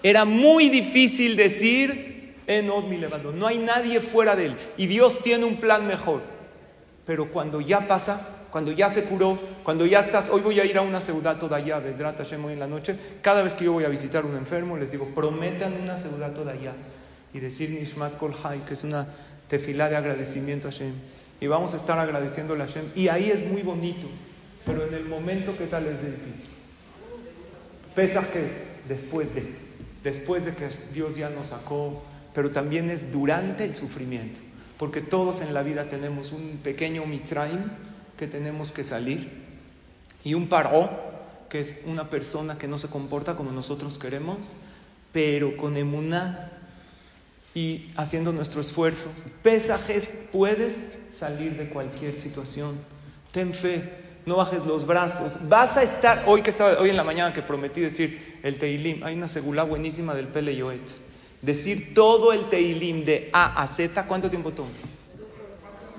era muy difícil decir, en mi levador, no hay nadie fuera de él y Dios tiene un plan mejor. Pero cuando ya pasa, cuando ya se curó, cuando ya estás, hoy voy a ir a una ciudad toda allá, Besrat Hashem hoy en la noche, cada vez que yo voy a visitar a un enfermo, les digo, prometan una ciudad toda allá y decir Nishmat Kol que es una tefilá de agradecimiento a Hashem. Y vamos a estar agradeciendo a Hashem. Y ahí es muy bonito, pero en el momento, ¿qué tal es difícil? Pesaj que es después de, después de que Dios ya nos sacó, pero también es durante el sufrimiento, porque todos en la vida tenemos un pequeño Mitzrayim, que tenemos que salir y un paró, que es una persona que no se comporta como nosotros queremos, pero con emuná y haciendo nuestro esfuerzo. Pesajes, puedes salir de cualquier situación. Ten fe, no bajes los brazos. Vas a estar, hoy que estaba, hoy en la mañana que prometí decir el Teilim, hay una segula buenísima del Pele Yoetz. Decir todo el Teilim de A a Z, ¿cuánto tiempo toma?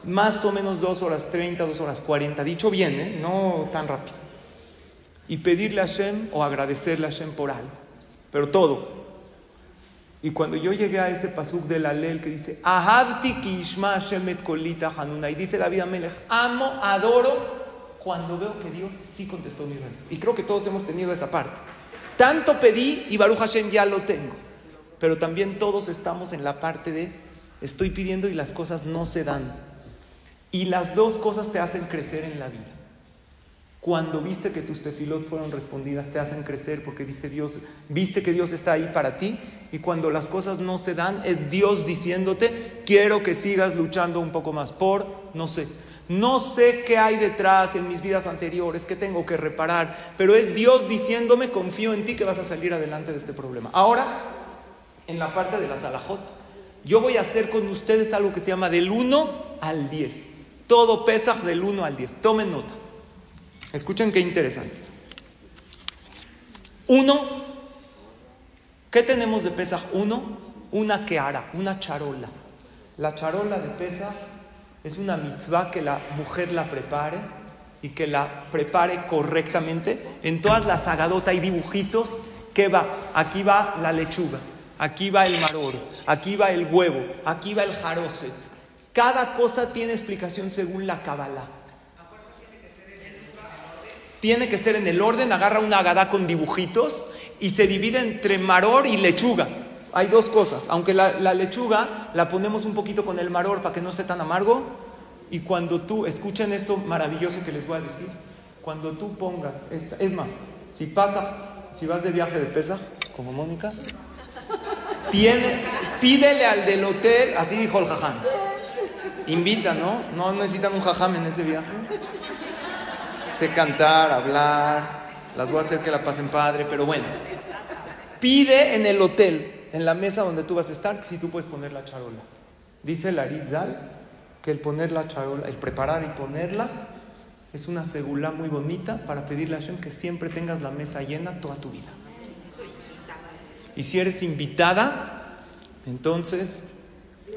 más o menos dos horas 30, dos horas 40, dicho bien, ¿eh? no tan rápido. Y pedirle a Hashem o agradecerle a Hashem por algo, pero todo. Y cuando yo llegué a ese pasuk de la ley que dice, Ahabti kishma Hashem et kolita hanuna, y dice David Amelech, amo, adoro, cuando veo que Dios sí contestó mi vez. Y creo que todos hemos tenido esa parte. Tanto pedí y Baruch Hashem ya lo tengo. Pero también todos estamos en la parte de, estoy pidiendo y las cosas no se dan. Y las dos cosas te hacen crecer en la vida. Cuando viste que tus tefilot fueron respondidas, te hacen crecer porque viste, Dios, viste que Dios está ahí para ti. Y cuando las cosas no se dan, es Dios diciéndote, quiero que sigas luchando un poco más por, no sé. No sé qué hay detrás en mis vidas anteriores, qué tengo que reparar, pero es Dios diciéndome, confío en ti que vas a salir adelante de este problema. Ahora, en la parte de la salajot, yo voy a hacer con ustedes algo que se llama del 1 al 10. Todo pesa del 1 al 10. Tomen nota. Escuchen qué interesante. Uno, ¿qué tenemos de Pesaj? Uno, una queara, una charola. La charola de Pesaj es una mitzvah que la mujer la prepare y que la prepare correctamente. En todas las agadotas hay dibujitos que va. Aquí va la lechuga, aquí va el maror, aquí va el huevo, aquí va el jaroset, cada cosa tiene explicación según la Kabbalah. Tiene que ser en el orden, agarra una agadá con dibujitos y se divide entre maror y lechuga. Hay dos cosas, aunque la, lechuga la ponemos un poquito con el maror para que no esté tan amargo. Y cuando tú, escuchen esto maravilloso que les voy a decir, cuando tú pongas, esta, es más, si pasa, si vas de viaje de pesa, como Mónica, pídele, pídele al del hotel, así dijo el jajam, invita, ¿no? No necesitan un jajam en ese viaje. Sé cantar, hablar, las voy a hacer que la pasen padre, pero bueno. Pide en el hotel, en la mesa donde tú vas a estar, si tú puedes poner la charola. Dice Larizal que el poner la charola, el preparar y ponerla, es una segula muy bonita para pedirle a Hashem que siempre tengas la mesa llena toda tu vida. Y si eres invitada, entonces,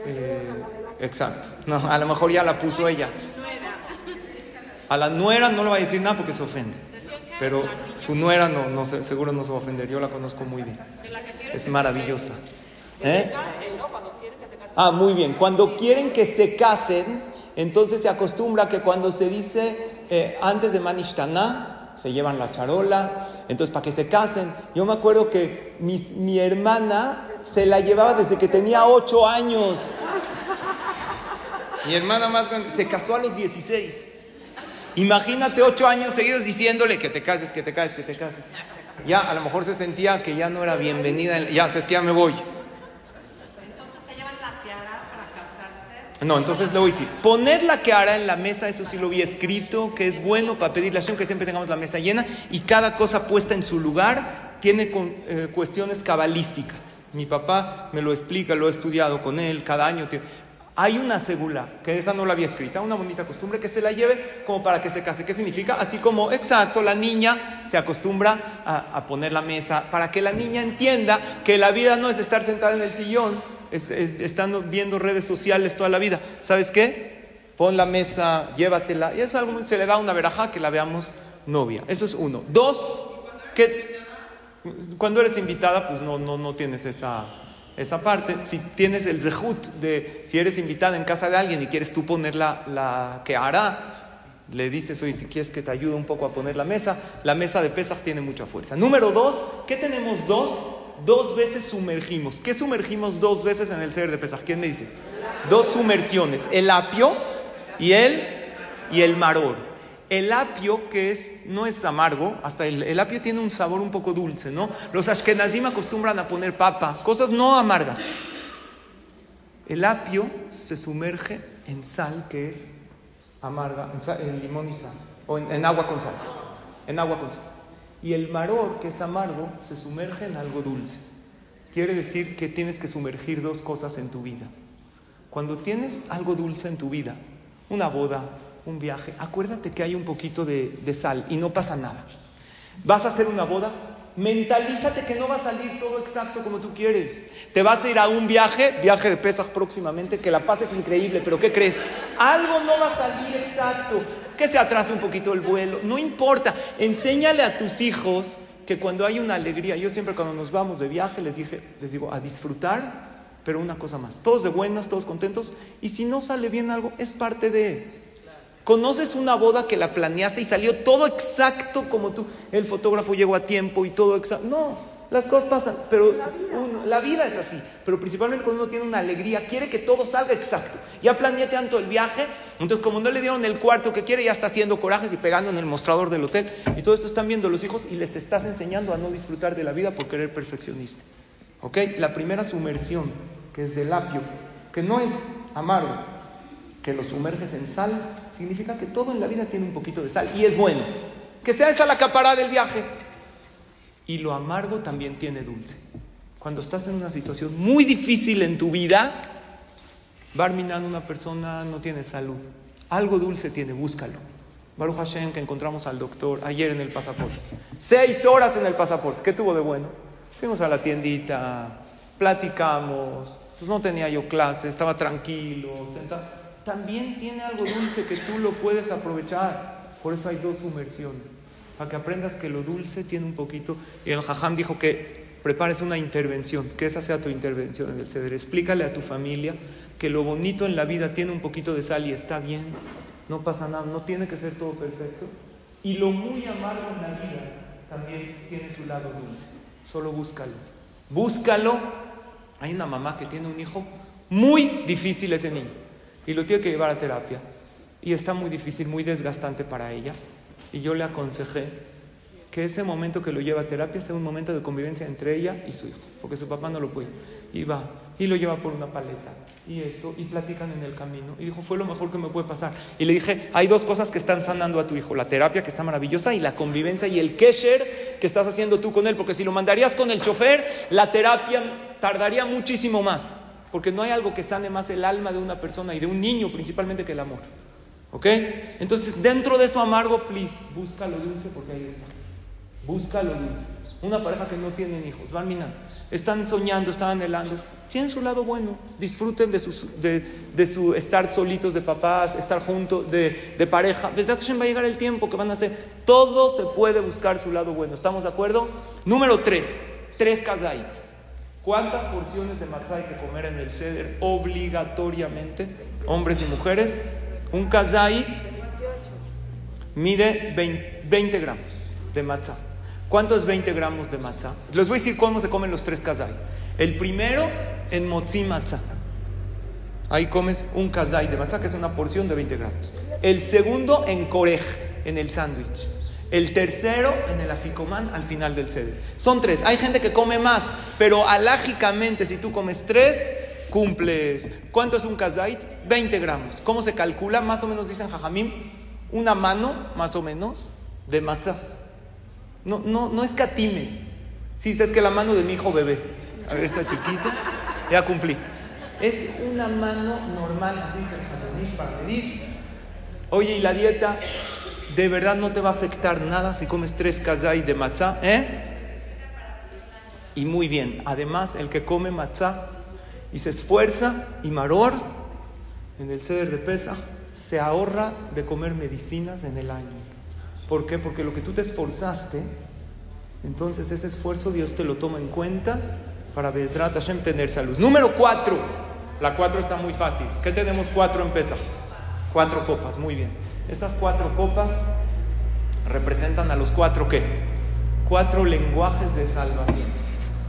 eh, exacto. No, a lo mejor ya la puso ella. A la nuera no le va a decir nada porque se ofende. Pero su nuera no, seguro no se va a ofender. Yo la conozco muy bien. Es maravillosa. ¿Eh? Ah, muy bien. Cuando quieren que se casen, entonces se acostumbra que cuando se dice eh, antes de Manishtana, se llevan la charola, entonces para que se casen. Yo me acuerdo que mi, hermana se la llevaba desde que tenía ocho años. Mi hermana más grande se casó a los 16. Imagínate ocho años seguidos diciéndole que te cases, que te cases, que te cases. Ya a lo mejor se sentía que ya no era bienvenida. Ya, es que ya me voy. Entonces se llevan la tiara para casarse. No, entonces a decir, poner la cara en la mesa, eso sí lo vi escrito, que es bueno para pedirle a Hashem que siempre tengamos la mesa llena y cada cosa puesta en su lugar tiene con- eh, cuestiones cabalísticas. Mi papá me lo explica, lo he estudiado con él cada año. Hay una segula, que esa no la había escrita, una bonita costumbre que se la lleve como para que se case. ¿Qué significa? Así como, exacto, la niña se acostumbra a, poner la mesa para que la niña entienda que la vida no es estar sentada en el sillón, es- es- estando viendo redes sociales toda la vida. ¿Sabes qué? Pon la mesa, llévatela. Y eso se le da una veraja que la veamos novia. Eso es uno. Dos, que cuando eres invitada, pues no, no, no tienes esa, esa parte. Si tienes el zehut de, si eres invitada en casa de alguien y quieres tú poner la, la que hará, le dices, oye, si quieres que te ayude un poco a poner la mesa, la mesa de pesas tiene mucha fuerza. Número dos, ¿qué tenemos dos? Dos veces sumergimos. ¿Qué sumergimos dos veces en el ser de pesas? ¿Quién me dice? Dos sumersiones, el apio y el, y el maror. El apio, que es, no es amargo, hasta el, apio tiene un sabor un poco dulce, ¿no? Los ashkenazim acostumbran a poner papa, cosas no amargas. El apio se sumerge en sal, que es amarga, en, sal- en limón y sal, o en, en agua con sal, en agua con sal. Y el maror, que es amargo, se sumerge en algo dulce. Quiere decir que tienes que sumergir dos cosas en tu vida. Cuando tienes algo dulce en tu vida, una boda, un viaje, acuérdate que hay un poquito de, sal y no pasa nada. Vas a hacer una boda, mentalízate que no va a salir todo exacto como tú quieres. Te vas a ir a un viaje, viaje de pesas próximamente, que la pases increíble, pero ¿qué crees? Algo no va a salir exacto, que se atrase un poquito el vuelo, no importa. Enséñale a tus hijos que cuando hay una alegría, yo siempre cuando nos vamos de viaje les dije, les digo, a disfrutar, pero una cosa más, todos de buenas, todos contentos, y si no sale bien algo, es parte de... ¿Conoces una boda que la planeaste y salió todo exacto como tú? El fotógrafo llegó a tiempo y todo exacto. No, las cosas pasan, pero uno- la vida es así. Pero principalmente cuando uno tiene una alegría, quiere que todo salga exacto. Ya planeé tanto el viaje, entonces como no le dieron el cuarto que quiere, ya está haciendo corajes y pegando en el mostrador del hotel. Y todo esto están viendo los hijos y les estás enseñando a no disfrutar de la vida por querer perfeccionismo. ¿Ok? La primera sumersión, que es del apio, que no es amargo, que lo sumerges en sal, significa que todo en la vida tiene un poquito de sal y es bueno. Que sea esa la caparada del viaje. Y lo amargo también tiene dulce. Cuando estás en una situación muy difícil en tu vida, Barminan, una persona no tiene salud. Algo dulce tiene, búscalo. Baruch Hashem, que encontramos al doctor ayer en el pasaporte. Seis horas en el pasaporte. ¿Qué tuvo de bueno? Fuimos a la tiendita, platicamos. Pues no tenía yo clase, estaba tranquilo, sentado. También tiene algo dulce que tú lo puedes aprovechar. Por eso hay dos sumersiones. Para que aprendas que lo dulce tiene un poquito. Y el Jajam dijo que prepares una intervención, que esa sea tu intervención en el ceder. Explícale a tu familia que lo bonito en la vida tiene un poquito de sal y está bien, no pasa nada, no tiene que ser todo perfecto. Y lo muy amargo en la vida también tiene su lado dulce. Solo búscalo. Búscalo. Hay una mamá que tiene un hijo muy difícil ese niño y lo tiene que llevar a terapia. Y está muy difícil, muy desgastante para ella. Y yo le aconsejé que ese momento que lo lleva a terapia sea un momento de convivencia entre ella y su hijo, porque su papá no lo puede. Y va, y lo lleva por una paleta, y esto, y platican en el camino. Y dijo, fue lo mejor que me puede pasar. Y le dije, hay dos cosas que están sanando a tu hijo, la terapia que está maravillosa y la convivencia y el kesher que estás haciendo tú con él, porque si lo mandarías con el chofer, la terapia tardaría muchísimo más, porque no hay algo que sane más el alma de una persona y de un niño principalmente que el amor. ¿Ok? Entonces, dentro de eso amargo, please, busca lo dulce porque ahí está. Busca lo dulce. Una pareja que no tienen hijos, van mirando, están soñando, están anhelando, tienen su lado bueno, disfruten de su, de, su estar solitos de papás, estar juntos de, de pareja. Desde va a llegar el tiempo que van a hacer. Todo se puede buscar su lado bueno. ¿Estamos de acuerdo? Número tres, tres kazait. ¿Cuántas porciones de matzah hay que comer en el ceder obligatoriamente? Hombres y mujeres. Un kazait mide 20, gramos de matzah. ¿Cuánto es 20 gramos de matzah? Les voy a decir cómo se comen los tres kazait. El primero en motzi matzah. Ahí comes un kazai de matzah, que es una porción de 20 gramos. El segundo en korej, en el sándwich. El tercero en el aficomán al final del ceder. Son tres. Hay gente que come más, pero alágicamente si tú comes tres, cumples. ¿Cuánto es un kazait? 20 gramos. ¿Cómo se calcula? Más o menos dicen jajamim, una mano, más o menos, de matzah. No, no, no escatimes. Si sí, es que la mano de mi hijo bebé, a ver, está chiquito, ya cumplí. Es una mano normal, así se para medir. Oye, ¿y la dieta? ¿De verdad no te va a afectar nada si comes tres kazay de matzah? ¿Eh? Y muy bien, además el que come matzah y se esfuerza y maror en el ceder de pesa, se ahorra de comer medicinas en el año. ¿Por qué? Porque lo que tú te esforzaste, entonces ese esfuerzo Dios te lo toma en cuenta para Bezrat Hashem tener salud. Número cuatro. La cuatro está muy fácil. ¿Qué tenemos cuatro en pesa? Cuatro copas, muy bien. Estas cuatro copas representan a los cuatro qué? Cuatro lenguajes de salvación.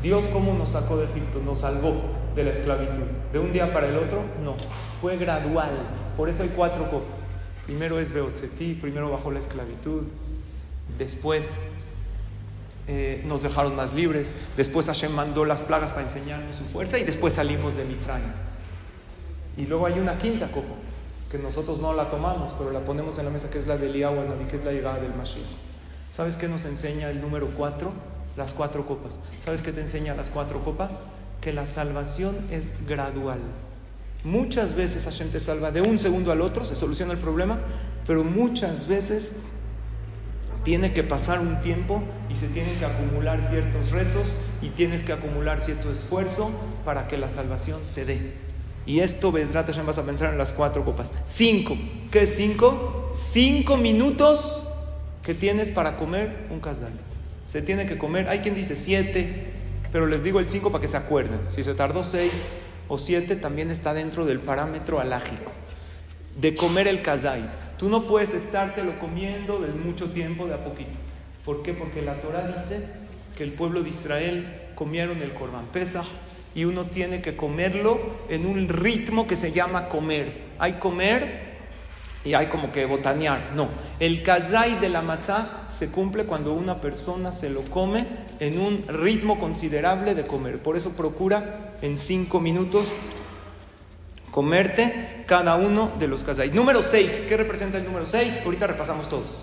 Dios cómo nos sacó de Egipto, nos salvó de la esclavitud. ¿De un día para el otro? No, fue gradual. Por eso hay cuatro copas. Primero es Beotzeti, primero bajo la esclavitud, después eh, nos dejaron más libres, después Hashem mandó las plagas para enseñarnos su fuerza y después salimos de Mitzrayim. Y luego hay una quinta copa, que nosotros no la tomamos, pero la ponemos en la mesa, que es la del Naví, que es la llegada del Mashiach. ¿Sabes qué nos enseña el número cuatro? Las cuatro copas. ¿Sabes qué te enseña las cuatro copas? Que la salvación es gradual. Muchas veces Hashem te salva de un segundo al otro, se soluciona el problema, pero muchas veces tiene que pasar un tiempo y se tienen que acumular ciertos rezos y tienes que acumular cierto esfuerzo para que la salvación se dé. Y esto, Bezrat Hashem, vas a pensar en las cuatro copas. Cinco. ¿Qué es cinco? Cinco minutos que tienes para comer un kasdalit. Se tiene que comer, hay quien dice siete, pero les digo el cinco para que se acuerden. Si se tardó seis o siete, también está dentro del parámetro alágico de comer el kazait. Tú no puedes estártelo comiendo de mucho tiempo, de a poquito. ¿Por qué? Porque la Torah dice que el pueblo de Israel comieron el Corban Pesach y uno tiene que comerlo en un ritmo que se llama comer. Hay comer y hay como que botanear. No, el kazai de la matzah se cumple cuando una persona se lo come en un ritmo considerable de comer. Por eso procura en cinco minutos comerte cada uno de los kazai. Número 6, ¿qué representa el número 6? Ahorita repasamos todos.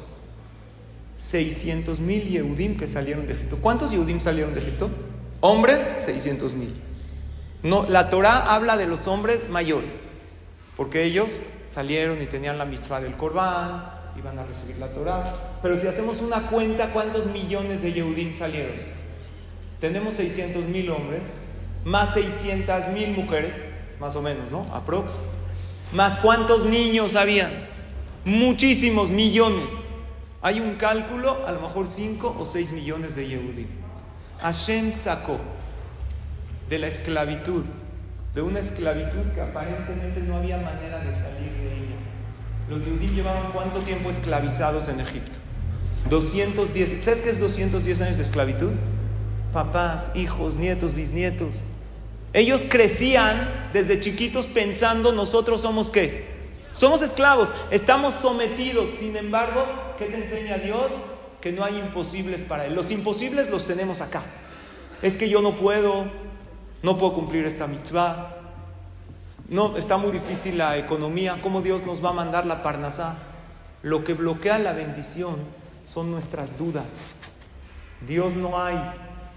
600 mil Yehudim que salieron de Egipto. ¿Cuántos Yehudim salieron de Egipto? Hombres, 600 mil. No, la Torah habla de los hombres mayores, porque ellos salieron y tenían la mitzvah del Corbán, iban a recibir la Torah. Pero si hacemos una cuenta, ¿cuántos millones de Yehudim salieron? Tenemos 600 mil hombres, más 600 mil mujeres, más o menos, ¿no? Aprox. Más cuántos niños habían. Muchísimos millones. Hay un cálculo, a lo mejor 5 o 6 millones de Yehudim. Hashem sacó de la esclavitud, de una esclavitud que aparentemente no había manera de salir de ella. Los Yehudim llevaban cuánto tiempo esclavizados en Egipto? 210. ¿Sabes qué es 210 años de esclavitud? papás, hijos, nietos, bisnietos. Ellos crecían desde chiquitos pensando nosotros somos qué? Somos esclavos, estamos sometidos. Sin embargo, ¿qué te enseña Dios? Que no hay imposibles para Él. Los imposibles los tenemos acá. Es que yo no puedo, no puedo cumplir esta mitzvah. No, está muy difícil la economía. ¿Cómo Dios nos va a mandar la parnasá? Lo que bloquea la bendición son nuestras dudas. Dios no hay,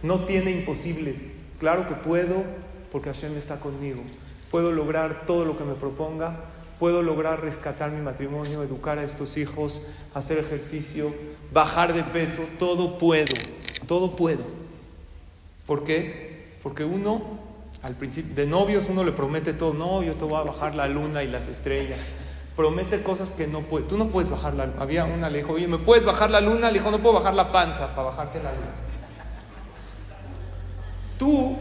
no tiene imposibles. Claro que puedo, porque Hashem está conmigo. Puedo lograr todo lo que me proponga. Puedo lograr rescatar mi matrimonio, educar a estos hijos, hacer ejercicio, bajar de peso. Todo puedo, todo puedo. ¿Por qué? Porque uno, al principio, de novios uno le promete todo. No, yo te voy a bajar la luna y las estrellas promete cosas que no puede. Tú no puedes bajar la luna. Había una, le dijo, oye, ¿me puedes bajar la luna? Le dijo, no puedo bajar la panza para bajarte la luna. Tú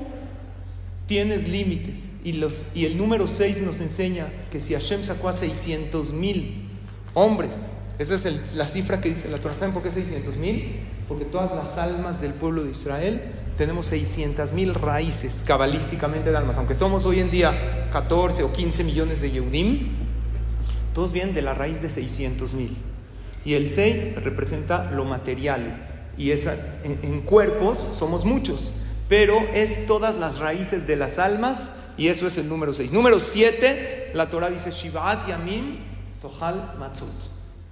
tienes límites. Y, los, y el número 6 nos enseña que si Hashem sacó a 600 mil hombres, esa es la cifra que dice la Torah. ¿Saben por qué 600 mil? Porque todas las almas del pueblo de Israel tenemos 600 mil raíces cabalísticamente de almas. Aunque somos hoy en día 14 o 15 millones de Yehudim, todos vienen de la raíz de 600 mil. Y el 6 representa lo material. Y esa, en, cuerpos somos muchos. Pero es todas las raíces de las almas. Y eso es el número 6. Número 7, la Torah dice Shivat Yamim Tohal Matzot.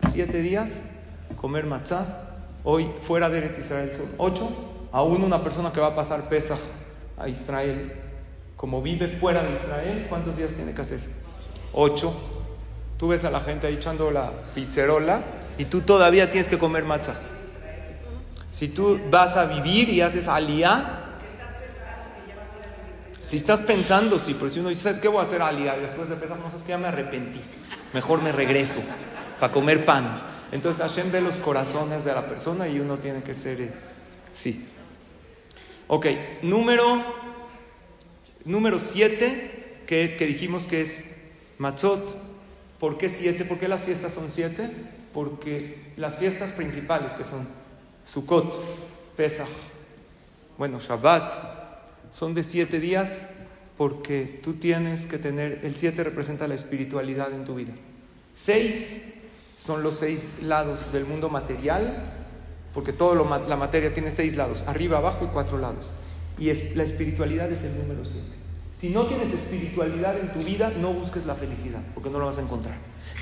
Siete días, comer matzah. Hoy fuera de Eretz Israel son 8. Aún una persona que va a pasar Pesach a Israel, como vive fuera de Israel, ¿cuántos días tiene que hacer? 8 Tú ves a la gente ahí echando la pizzerola y tú todavía tienes que comer matzah. Si tú vas a vivir y haces aliyah, si estás pensando, sí, pero si uno dice, ¿sabes qué voy a hacer aliyah? Y después de pensar, no sabes que ya me arrepentí, mejor me regreso para comer pan. Entonces Hashem ve los corazones de la persona y uno tiene que ser, eh, sí. Ok, número, número siete, que es que dijimos que es matzot, ¿Por qué siete? ¿Por qué las fiestas son siete? Porque las fiestas principales que son Sukkot, Pesach, bueno, Shabbat, son de siete días porque tú tienes que tener, el siete representa la espiritualidad en tu vida. Seis son los seis lados del mundo material, porque toda la materia tiene seis lados, arriba, abajo y cuatro lados. Y la espiritualidad es el número siete. Si no tienes espiritualidad en tu vida, no busques la felicidad, porque no la vas a encontrar.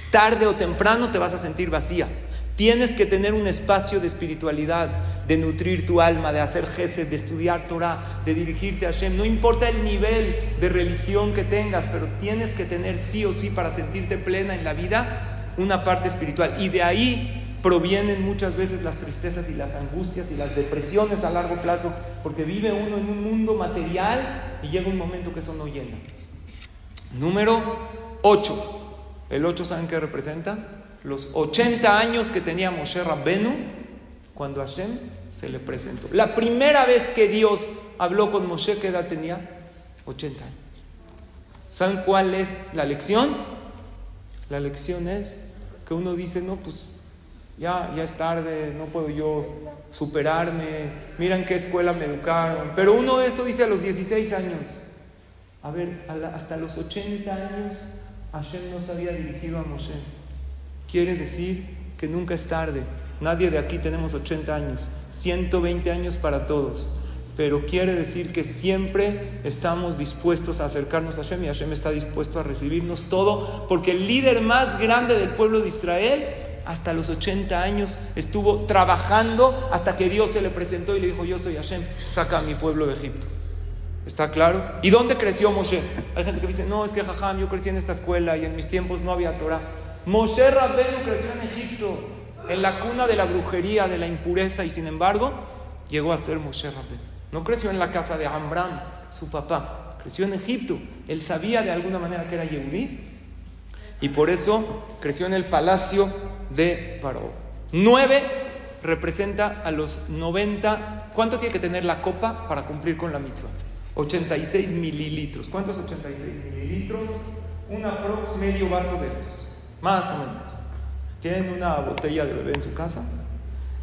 Tarde o temprano te vas a sentir vacía. Tienes que tener un espacio de espiritualidad, de nutrir tu alma, de hacer gesed, de estudiar Torah, de dirigirte a Hashem. No importa el nivel de religión que tengas, pero tienes que tener sí o sí para sentirte plena en la vida una parte espiritual. Y de ahí provienen muchas veces las tristezas y las angustias y las depresiones a largo plazo, porque vive uno en un mundo material y llega un momento que eso no llena. Número 8. El 8, ¿saben qué representa? Los 80 años que tenía Moshe Rabbenu cuando Hashem se le presentó. La primera vez que Dios habló con Moshe, ¿qué edad tenía? 80 años. ¿Saben cuál es la lección? La lección es que uno dice, no, pues ya, ya es tarde, no puedo yo superarme, miran qué escuela me educaron. Pero uno eso dice a los 16 años. A ver, hasta los 80 años Hashem no se había dirigido a Moshe. Quiere decir que nunca es tarde. Nadie de aquí tenemos 80 años, 120 años para todos. Pero quiere decir que siempre estamos dispuestos a acercarnos a Hashem y Hashem está dispuesto a recibirnos todo, porque el líder más grande del pueblo de Israel hasta los 80 años estuvo trabajando hasta que Dios se le presentó y le dijo, yo soy Hashem, saca a mi pueblo de Egipto. ¿Está claro? ¿Y dónde creció Moshe? Hay gente que dice, no, es que jajam, yo crecí en esta escuela y en mis tiempos no había Torah. Moshe Rabbenu creció en Egipto, en la cuna de la brujería, de la impureza, y sin embargo llegó a ser Moshe Rabbenu. No creció en la casa de Amram, su papá, creció en Egipto. Él sabía de alguna manera que era Yehudí y por eso creció en el palacio de Paró. Nueve representa a los 90. ¿Cuánto tiene que tener la copa para cumplir con la mitzvah? 86 mililitros. ¿Cuántos 86 mililitros? Un aprox medio vaso de estos. Más o menos. Tienen una botella de bebé en su casa.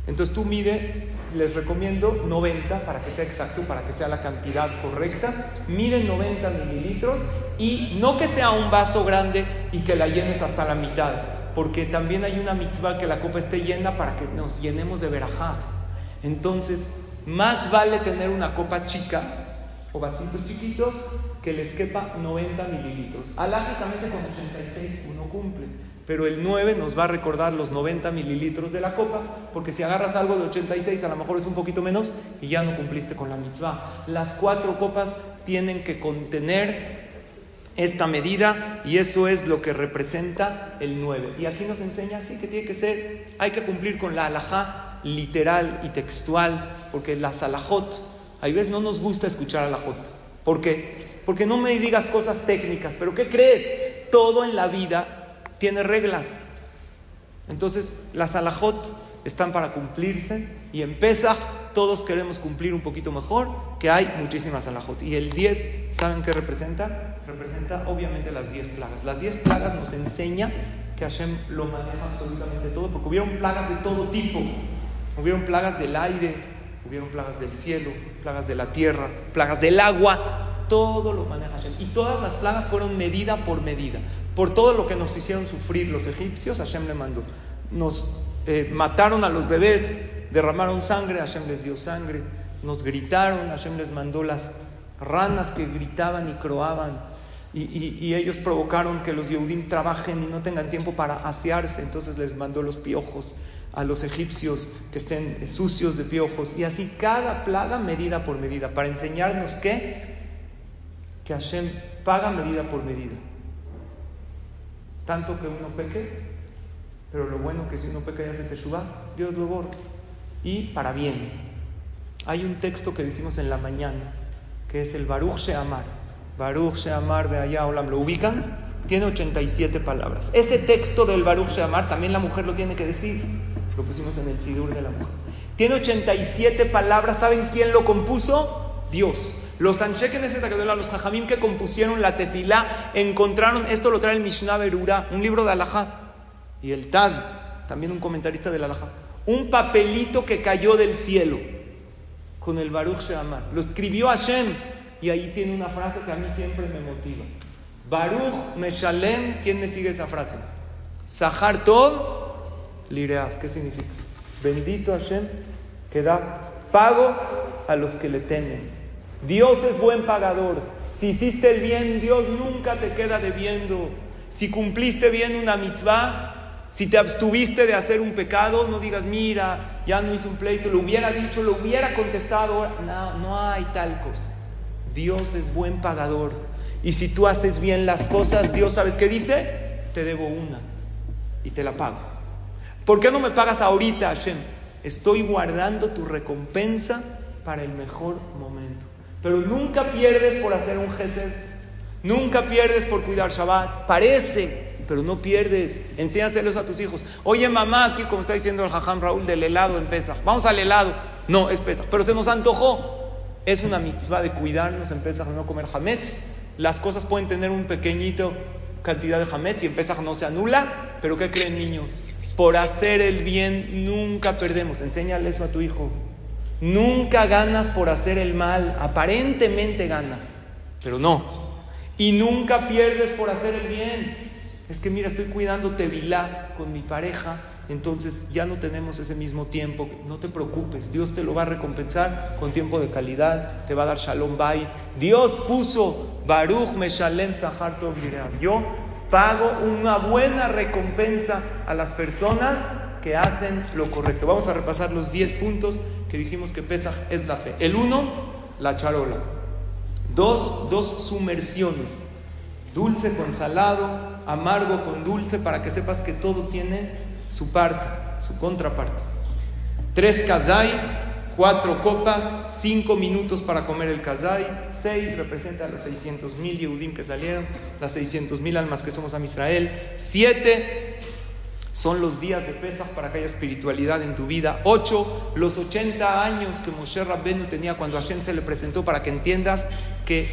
Entonces tú mide les recomiendo 90 para que sea exacto, para que sea la cantidad correcta. Miren 90 mililitros y no que sea un vaso grande y que la llenes hasta la mitad, porque también hay una mitzvah que la copa esté llena para que nos llenemos de verajá. Entonces, más vale tener una copa chica o vasitos chiquitos que les quepa 90 mililitros. Alágicamente con 86 uno cumple, pero el 9 nos va a recordar los 90 mililitros de la copa, porque si agarras algo de 86 a lo mejor es un poquito menos y ya no cumpliste con la mitzvah. Las cuatro copas tienen que contener esta medida y eso es lo que representa el 9. Y aquí nos enseña sí que tiene que ser, hay que cumplir con la alajá literal y textual, porque las alajot, a veces no nos gusta escuchar alajot. ¿Por qué? Porque no me digas cosas técnicas, pero ¿qué crees? Todo en la vida tiene reglas. Entonces, las alajot están para cumplirse y en Pesach todos queremos cumplir un poquito mejor, que hay muchísimas alajot. Y el 10, ¿saben qué representa? Representa obviamente las 10 plagas. Las 10 plagas nos enseña que Hashem lo maneja absolutamente todo, porque hubieron plagas de todo tipo. Hubieron plagas del aire, hubieron plagas del cielo, plagas de la tierra, plagas del agua, todo lo maneja Hashem. Y todas las plagas fueron medida por medida. Por todo lo que nos hicieron sufrir los egipcios, Hashem le mandó. Nos eh, mataron a los bebés, derramaron sangre, Hashem les dio sangre. Nos gritaron, Hashem les mandó las ranas que gritaban y croaban. Y, ellos provocaron que los Yehudim trabajen y no tengan tiempo para asearse, entonces les mandó los piojos a los egipcios que estén sucios de piojos. Y así cada plaga medida por medida, para enseñarnos que, que Hashem paga medida por medida. Tanto que uno peque, pero lo bueno que si uno peca y hace teshuva, Dios lo borra. Y para bien. Hay un texto que decimos en la mañana, que es el Baruch Sheamar. Baruch Sheamar Olam, ¿lo ubican? Tiene 87 palabras. Ese texto del Baruch Sheamar también la mujer lo tiene que decir. Lo pusimos en el Sidur de la mujer. Tiene 87 palabras. ¿Saben quién lo compuso? Dios. Los Anshekenes los Jajamim que compusieron la tefilá, encontraron, esto lo trae el Mishnah Berurah, un libro de Alajá, y el Taz, también un comentarista del Alajá, un papelito que cayó del cielo con el Baruch Sheamar. Lo escribió Hashem, y ahí tiene una frase que a mí siempre me motiva. Baruch Meshalem, ¿quién me sigue esa frase? Sahar Tov Lireav, ¿qué significa? Bendito Hashem que da pago a los que le temen. Dios es buen pagador. Si hiciste el bien, Dios nunca te queda debiendo. Si cumpliste bien una mitzvah, si te abstuviste de hacer un pecado, no digas, mira, ya no hice un pleito, lo hubiera dicho, lo hubiera contestado. No, no hay tal cosa. Dios es buen pagador. Y si tú haces bien las cosas, Dios, ¿sabes qué dice? Te debo una y te la pago. ¿Por qué no me pagas ahorita, Hashem? Estoy guardando tu recompensa para el mejor momento. Pero nunca pierdes por hacer un gesed. Nunca pierdes por cuidar Shabbat. Parece, pero no pierdes. Enséñaselos a tus hijos. Oye, mamá, aquí como está diciendo el Jajam Raúl del helado en. Vamos al helado. No, es Pesach. Pero se nos antojó. Es una mitzvah de cuidarnos en Pesach, de no comer hametz. Las cosas pueden tener un pequeñito cantidad de hametz y en Pesach no se anula. Pero ¿qué creen niños? Por hacer el bien nunca perdemos. Enséñale eso a tu hijo. Nunca ganas por hacer el mal. Aparentemente ganas, pero no. Y nunca pierdes por hacer el bien. Es que mira, estoy cuidando Tevilá con mi pareja, entonces ya no tenemos ese mismo tiempo. No te preocupes, Dios te lo va a recompensar con tiempo de calidad, te va a dar Shalom Bay. Dios puso Baruch Meshalem Sahar Yo pago una buena recompensa a las personas que hacen lo correcto. Vamos a repasar los 10 puntos que dijimos que Pesaj es la fe. El uno, la charola. Dos, dos sumersiones. Dulce con salado, amargo con dulce, para que sepas que todo tiene su parte, su contraparte. Tres kazait, cuatro copas, cinco minutos para comer el kazait, seis representa los 600 mil Yehudim que salieron, las 600 mil almas que somos a Israel, siete son los días de Pesach para que haya espiritualidad en tu vida. Ocho, los 80 años que Moshe Rabbenu tenía cuando Hashem se le presentó para que entiendas que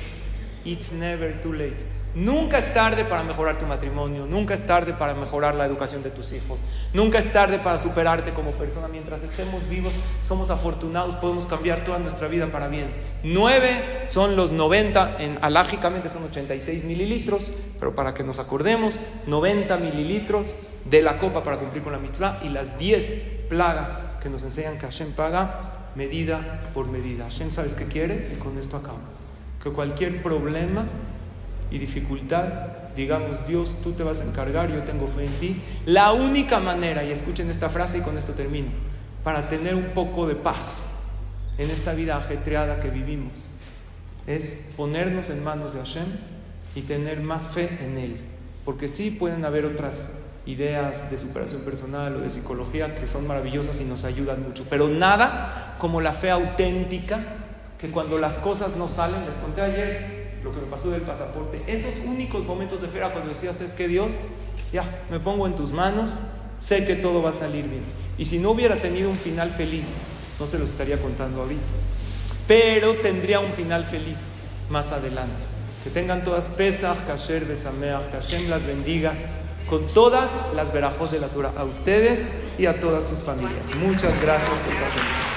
it's never too late. Nunca es tarde para mejorar tu matrimonio, nunca es tarde para mejorar la educación de tus hijos, nunca es tarde para superarte como persona. Mientras estemos vivos, somos afortunados, podemos cambiar toda nuestra vida para bien. Nueve son los 90, en, alágicamente son 86 mililitros, pero para que nos acordemos, 90 mililitros de la copa para cumplir con la mitzvah y las 10 plagas que nos enseñan que Hashem paga medida por medida. Hashem, ¿sabes qué quiere? Y con esto acabo. Que cualquier problema y dificultad, digamos, Dios, tú te vas a encargar, yo tengo fe en ti. La única manera, y escuchen esta frase y con esto termino, para tener un poco de paz en esta vida ajetreada que vivimos, es ponernos en manos de Hashem y tener más fe en Él. Porque sí pueden haber otras ideas de superación personal o de psicología que son maravillosas y nos ayudan mucho, pero nada como la fe auténtica que cuando las cosas no salen, les conté ayer, lo que me pasó del pasaporte, esos únicos momentos de fe cuando decías, es que Dios, ya, me pongo en tus manos, sé que todo va a salir bien. Y si no hubiera tenido un final feliz, no se lo estaría contando ahorita, pero tendría un final feliz más adelante. Que tengan todas Pesach, Kasher, Besameach, que las bendiga con todas las verajos de la Torah a ustedes y a todas sus familias. Muchas gracias por su atención.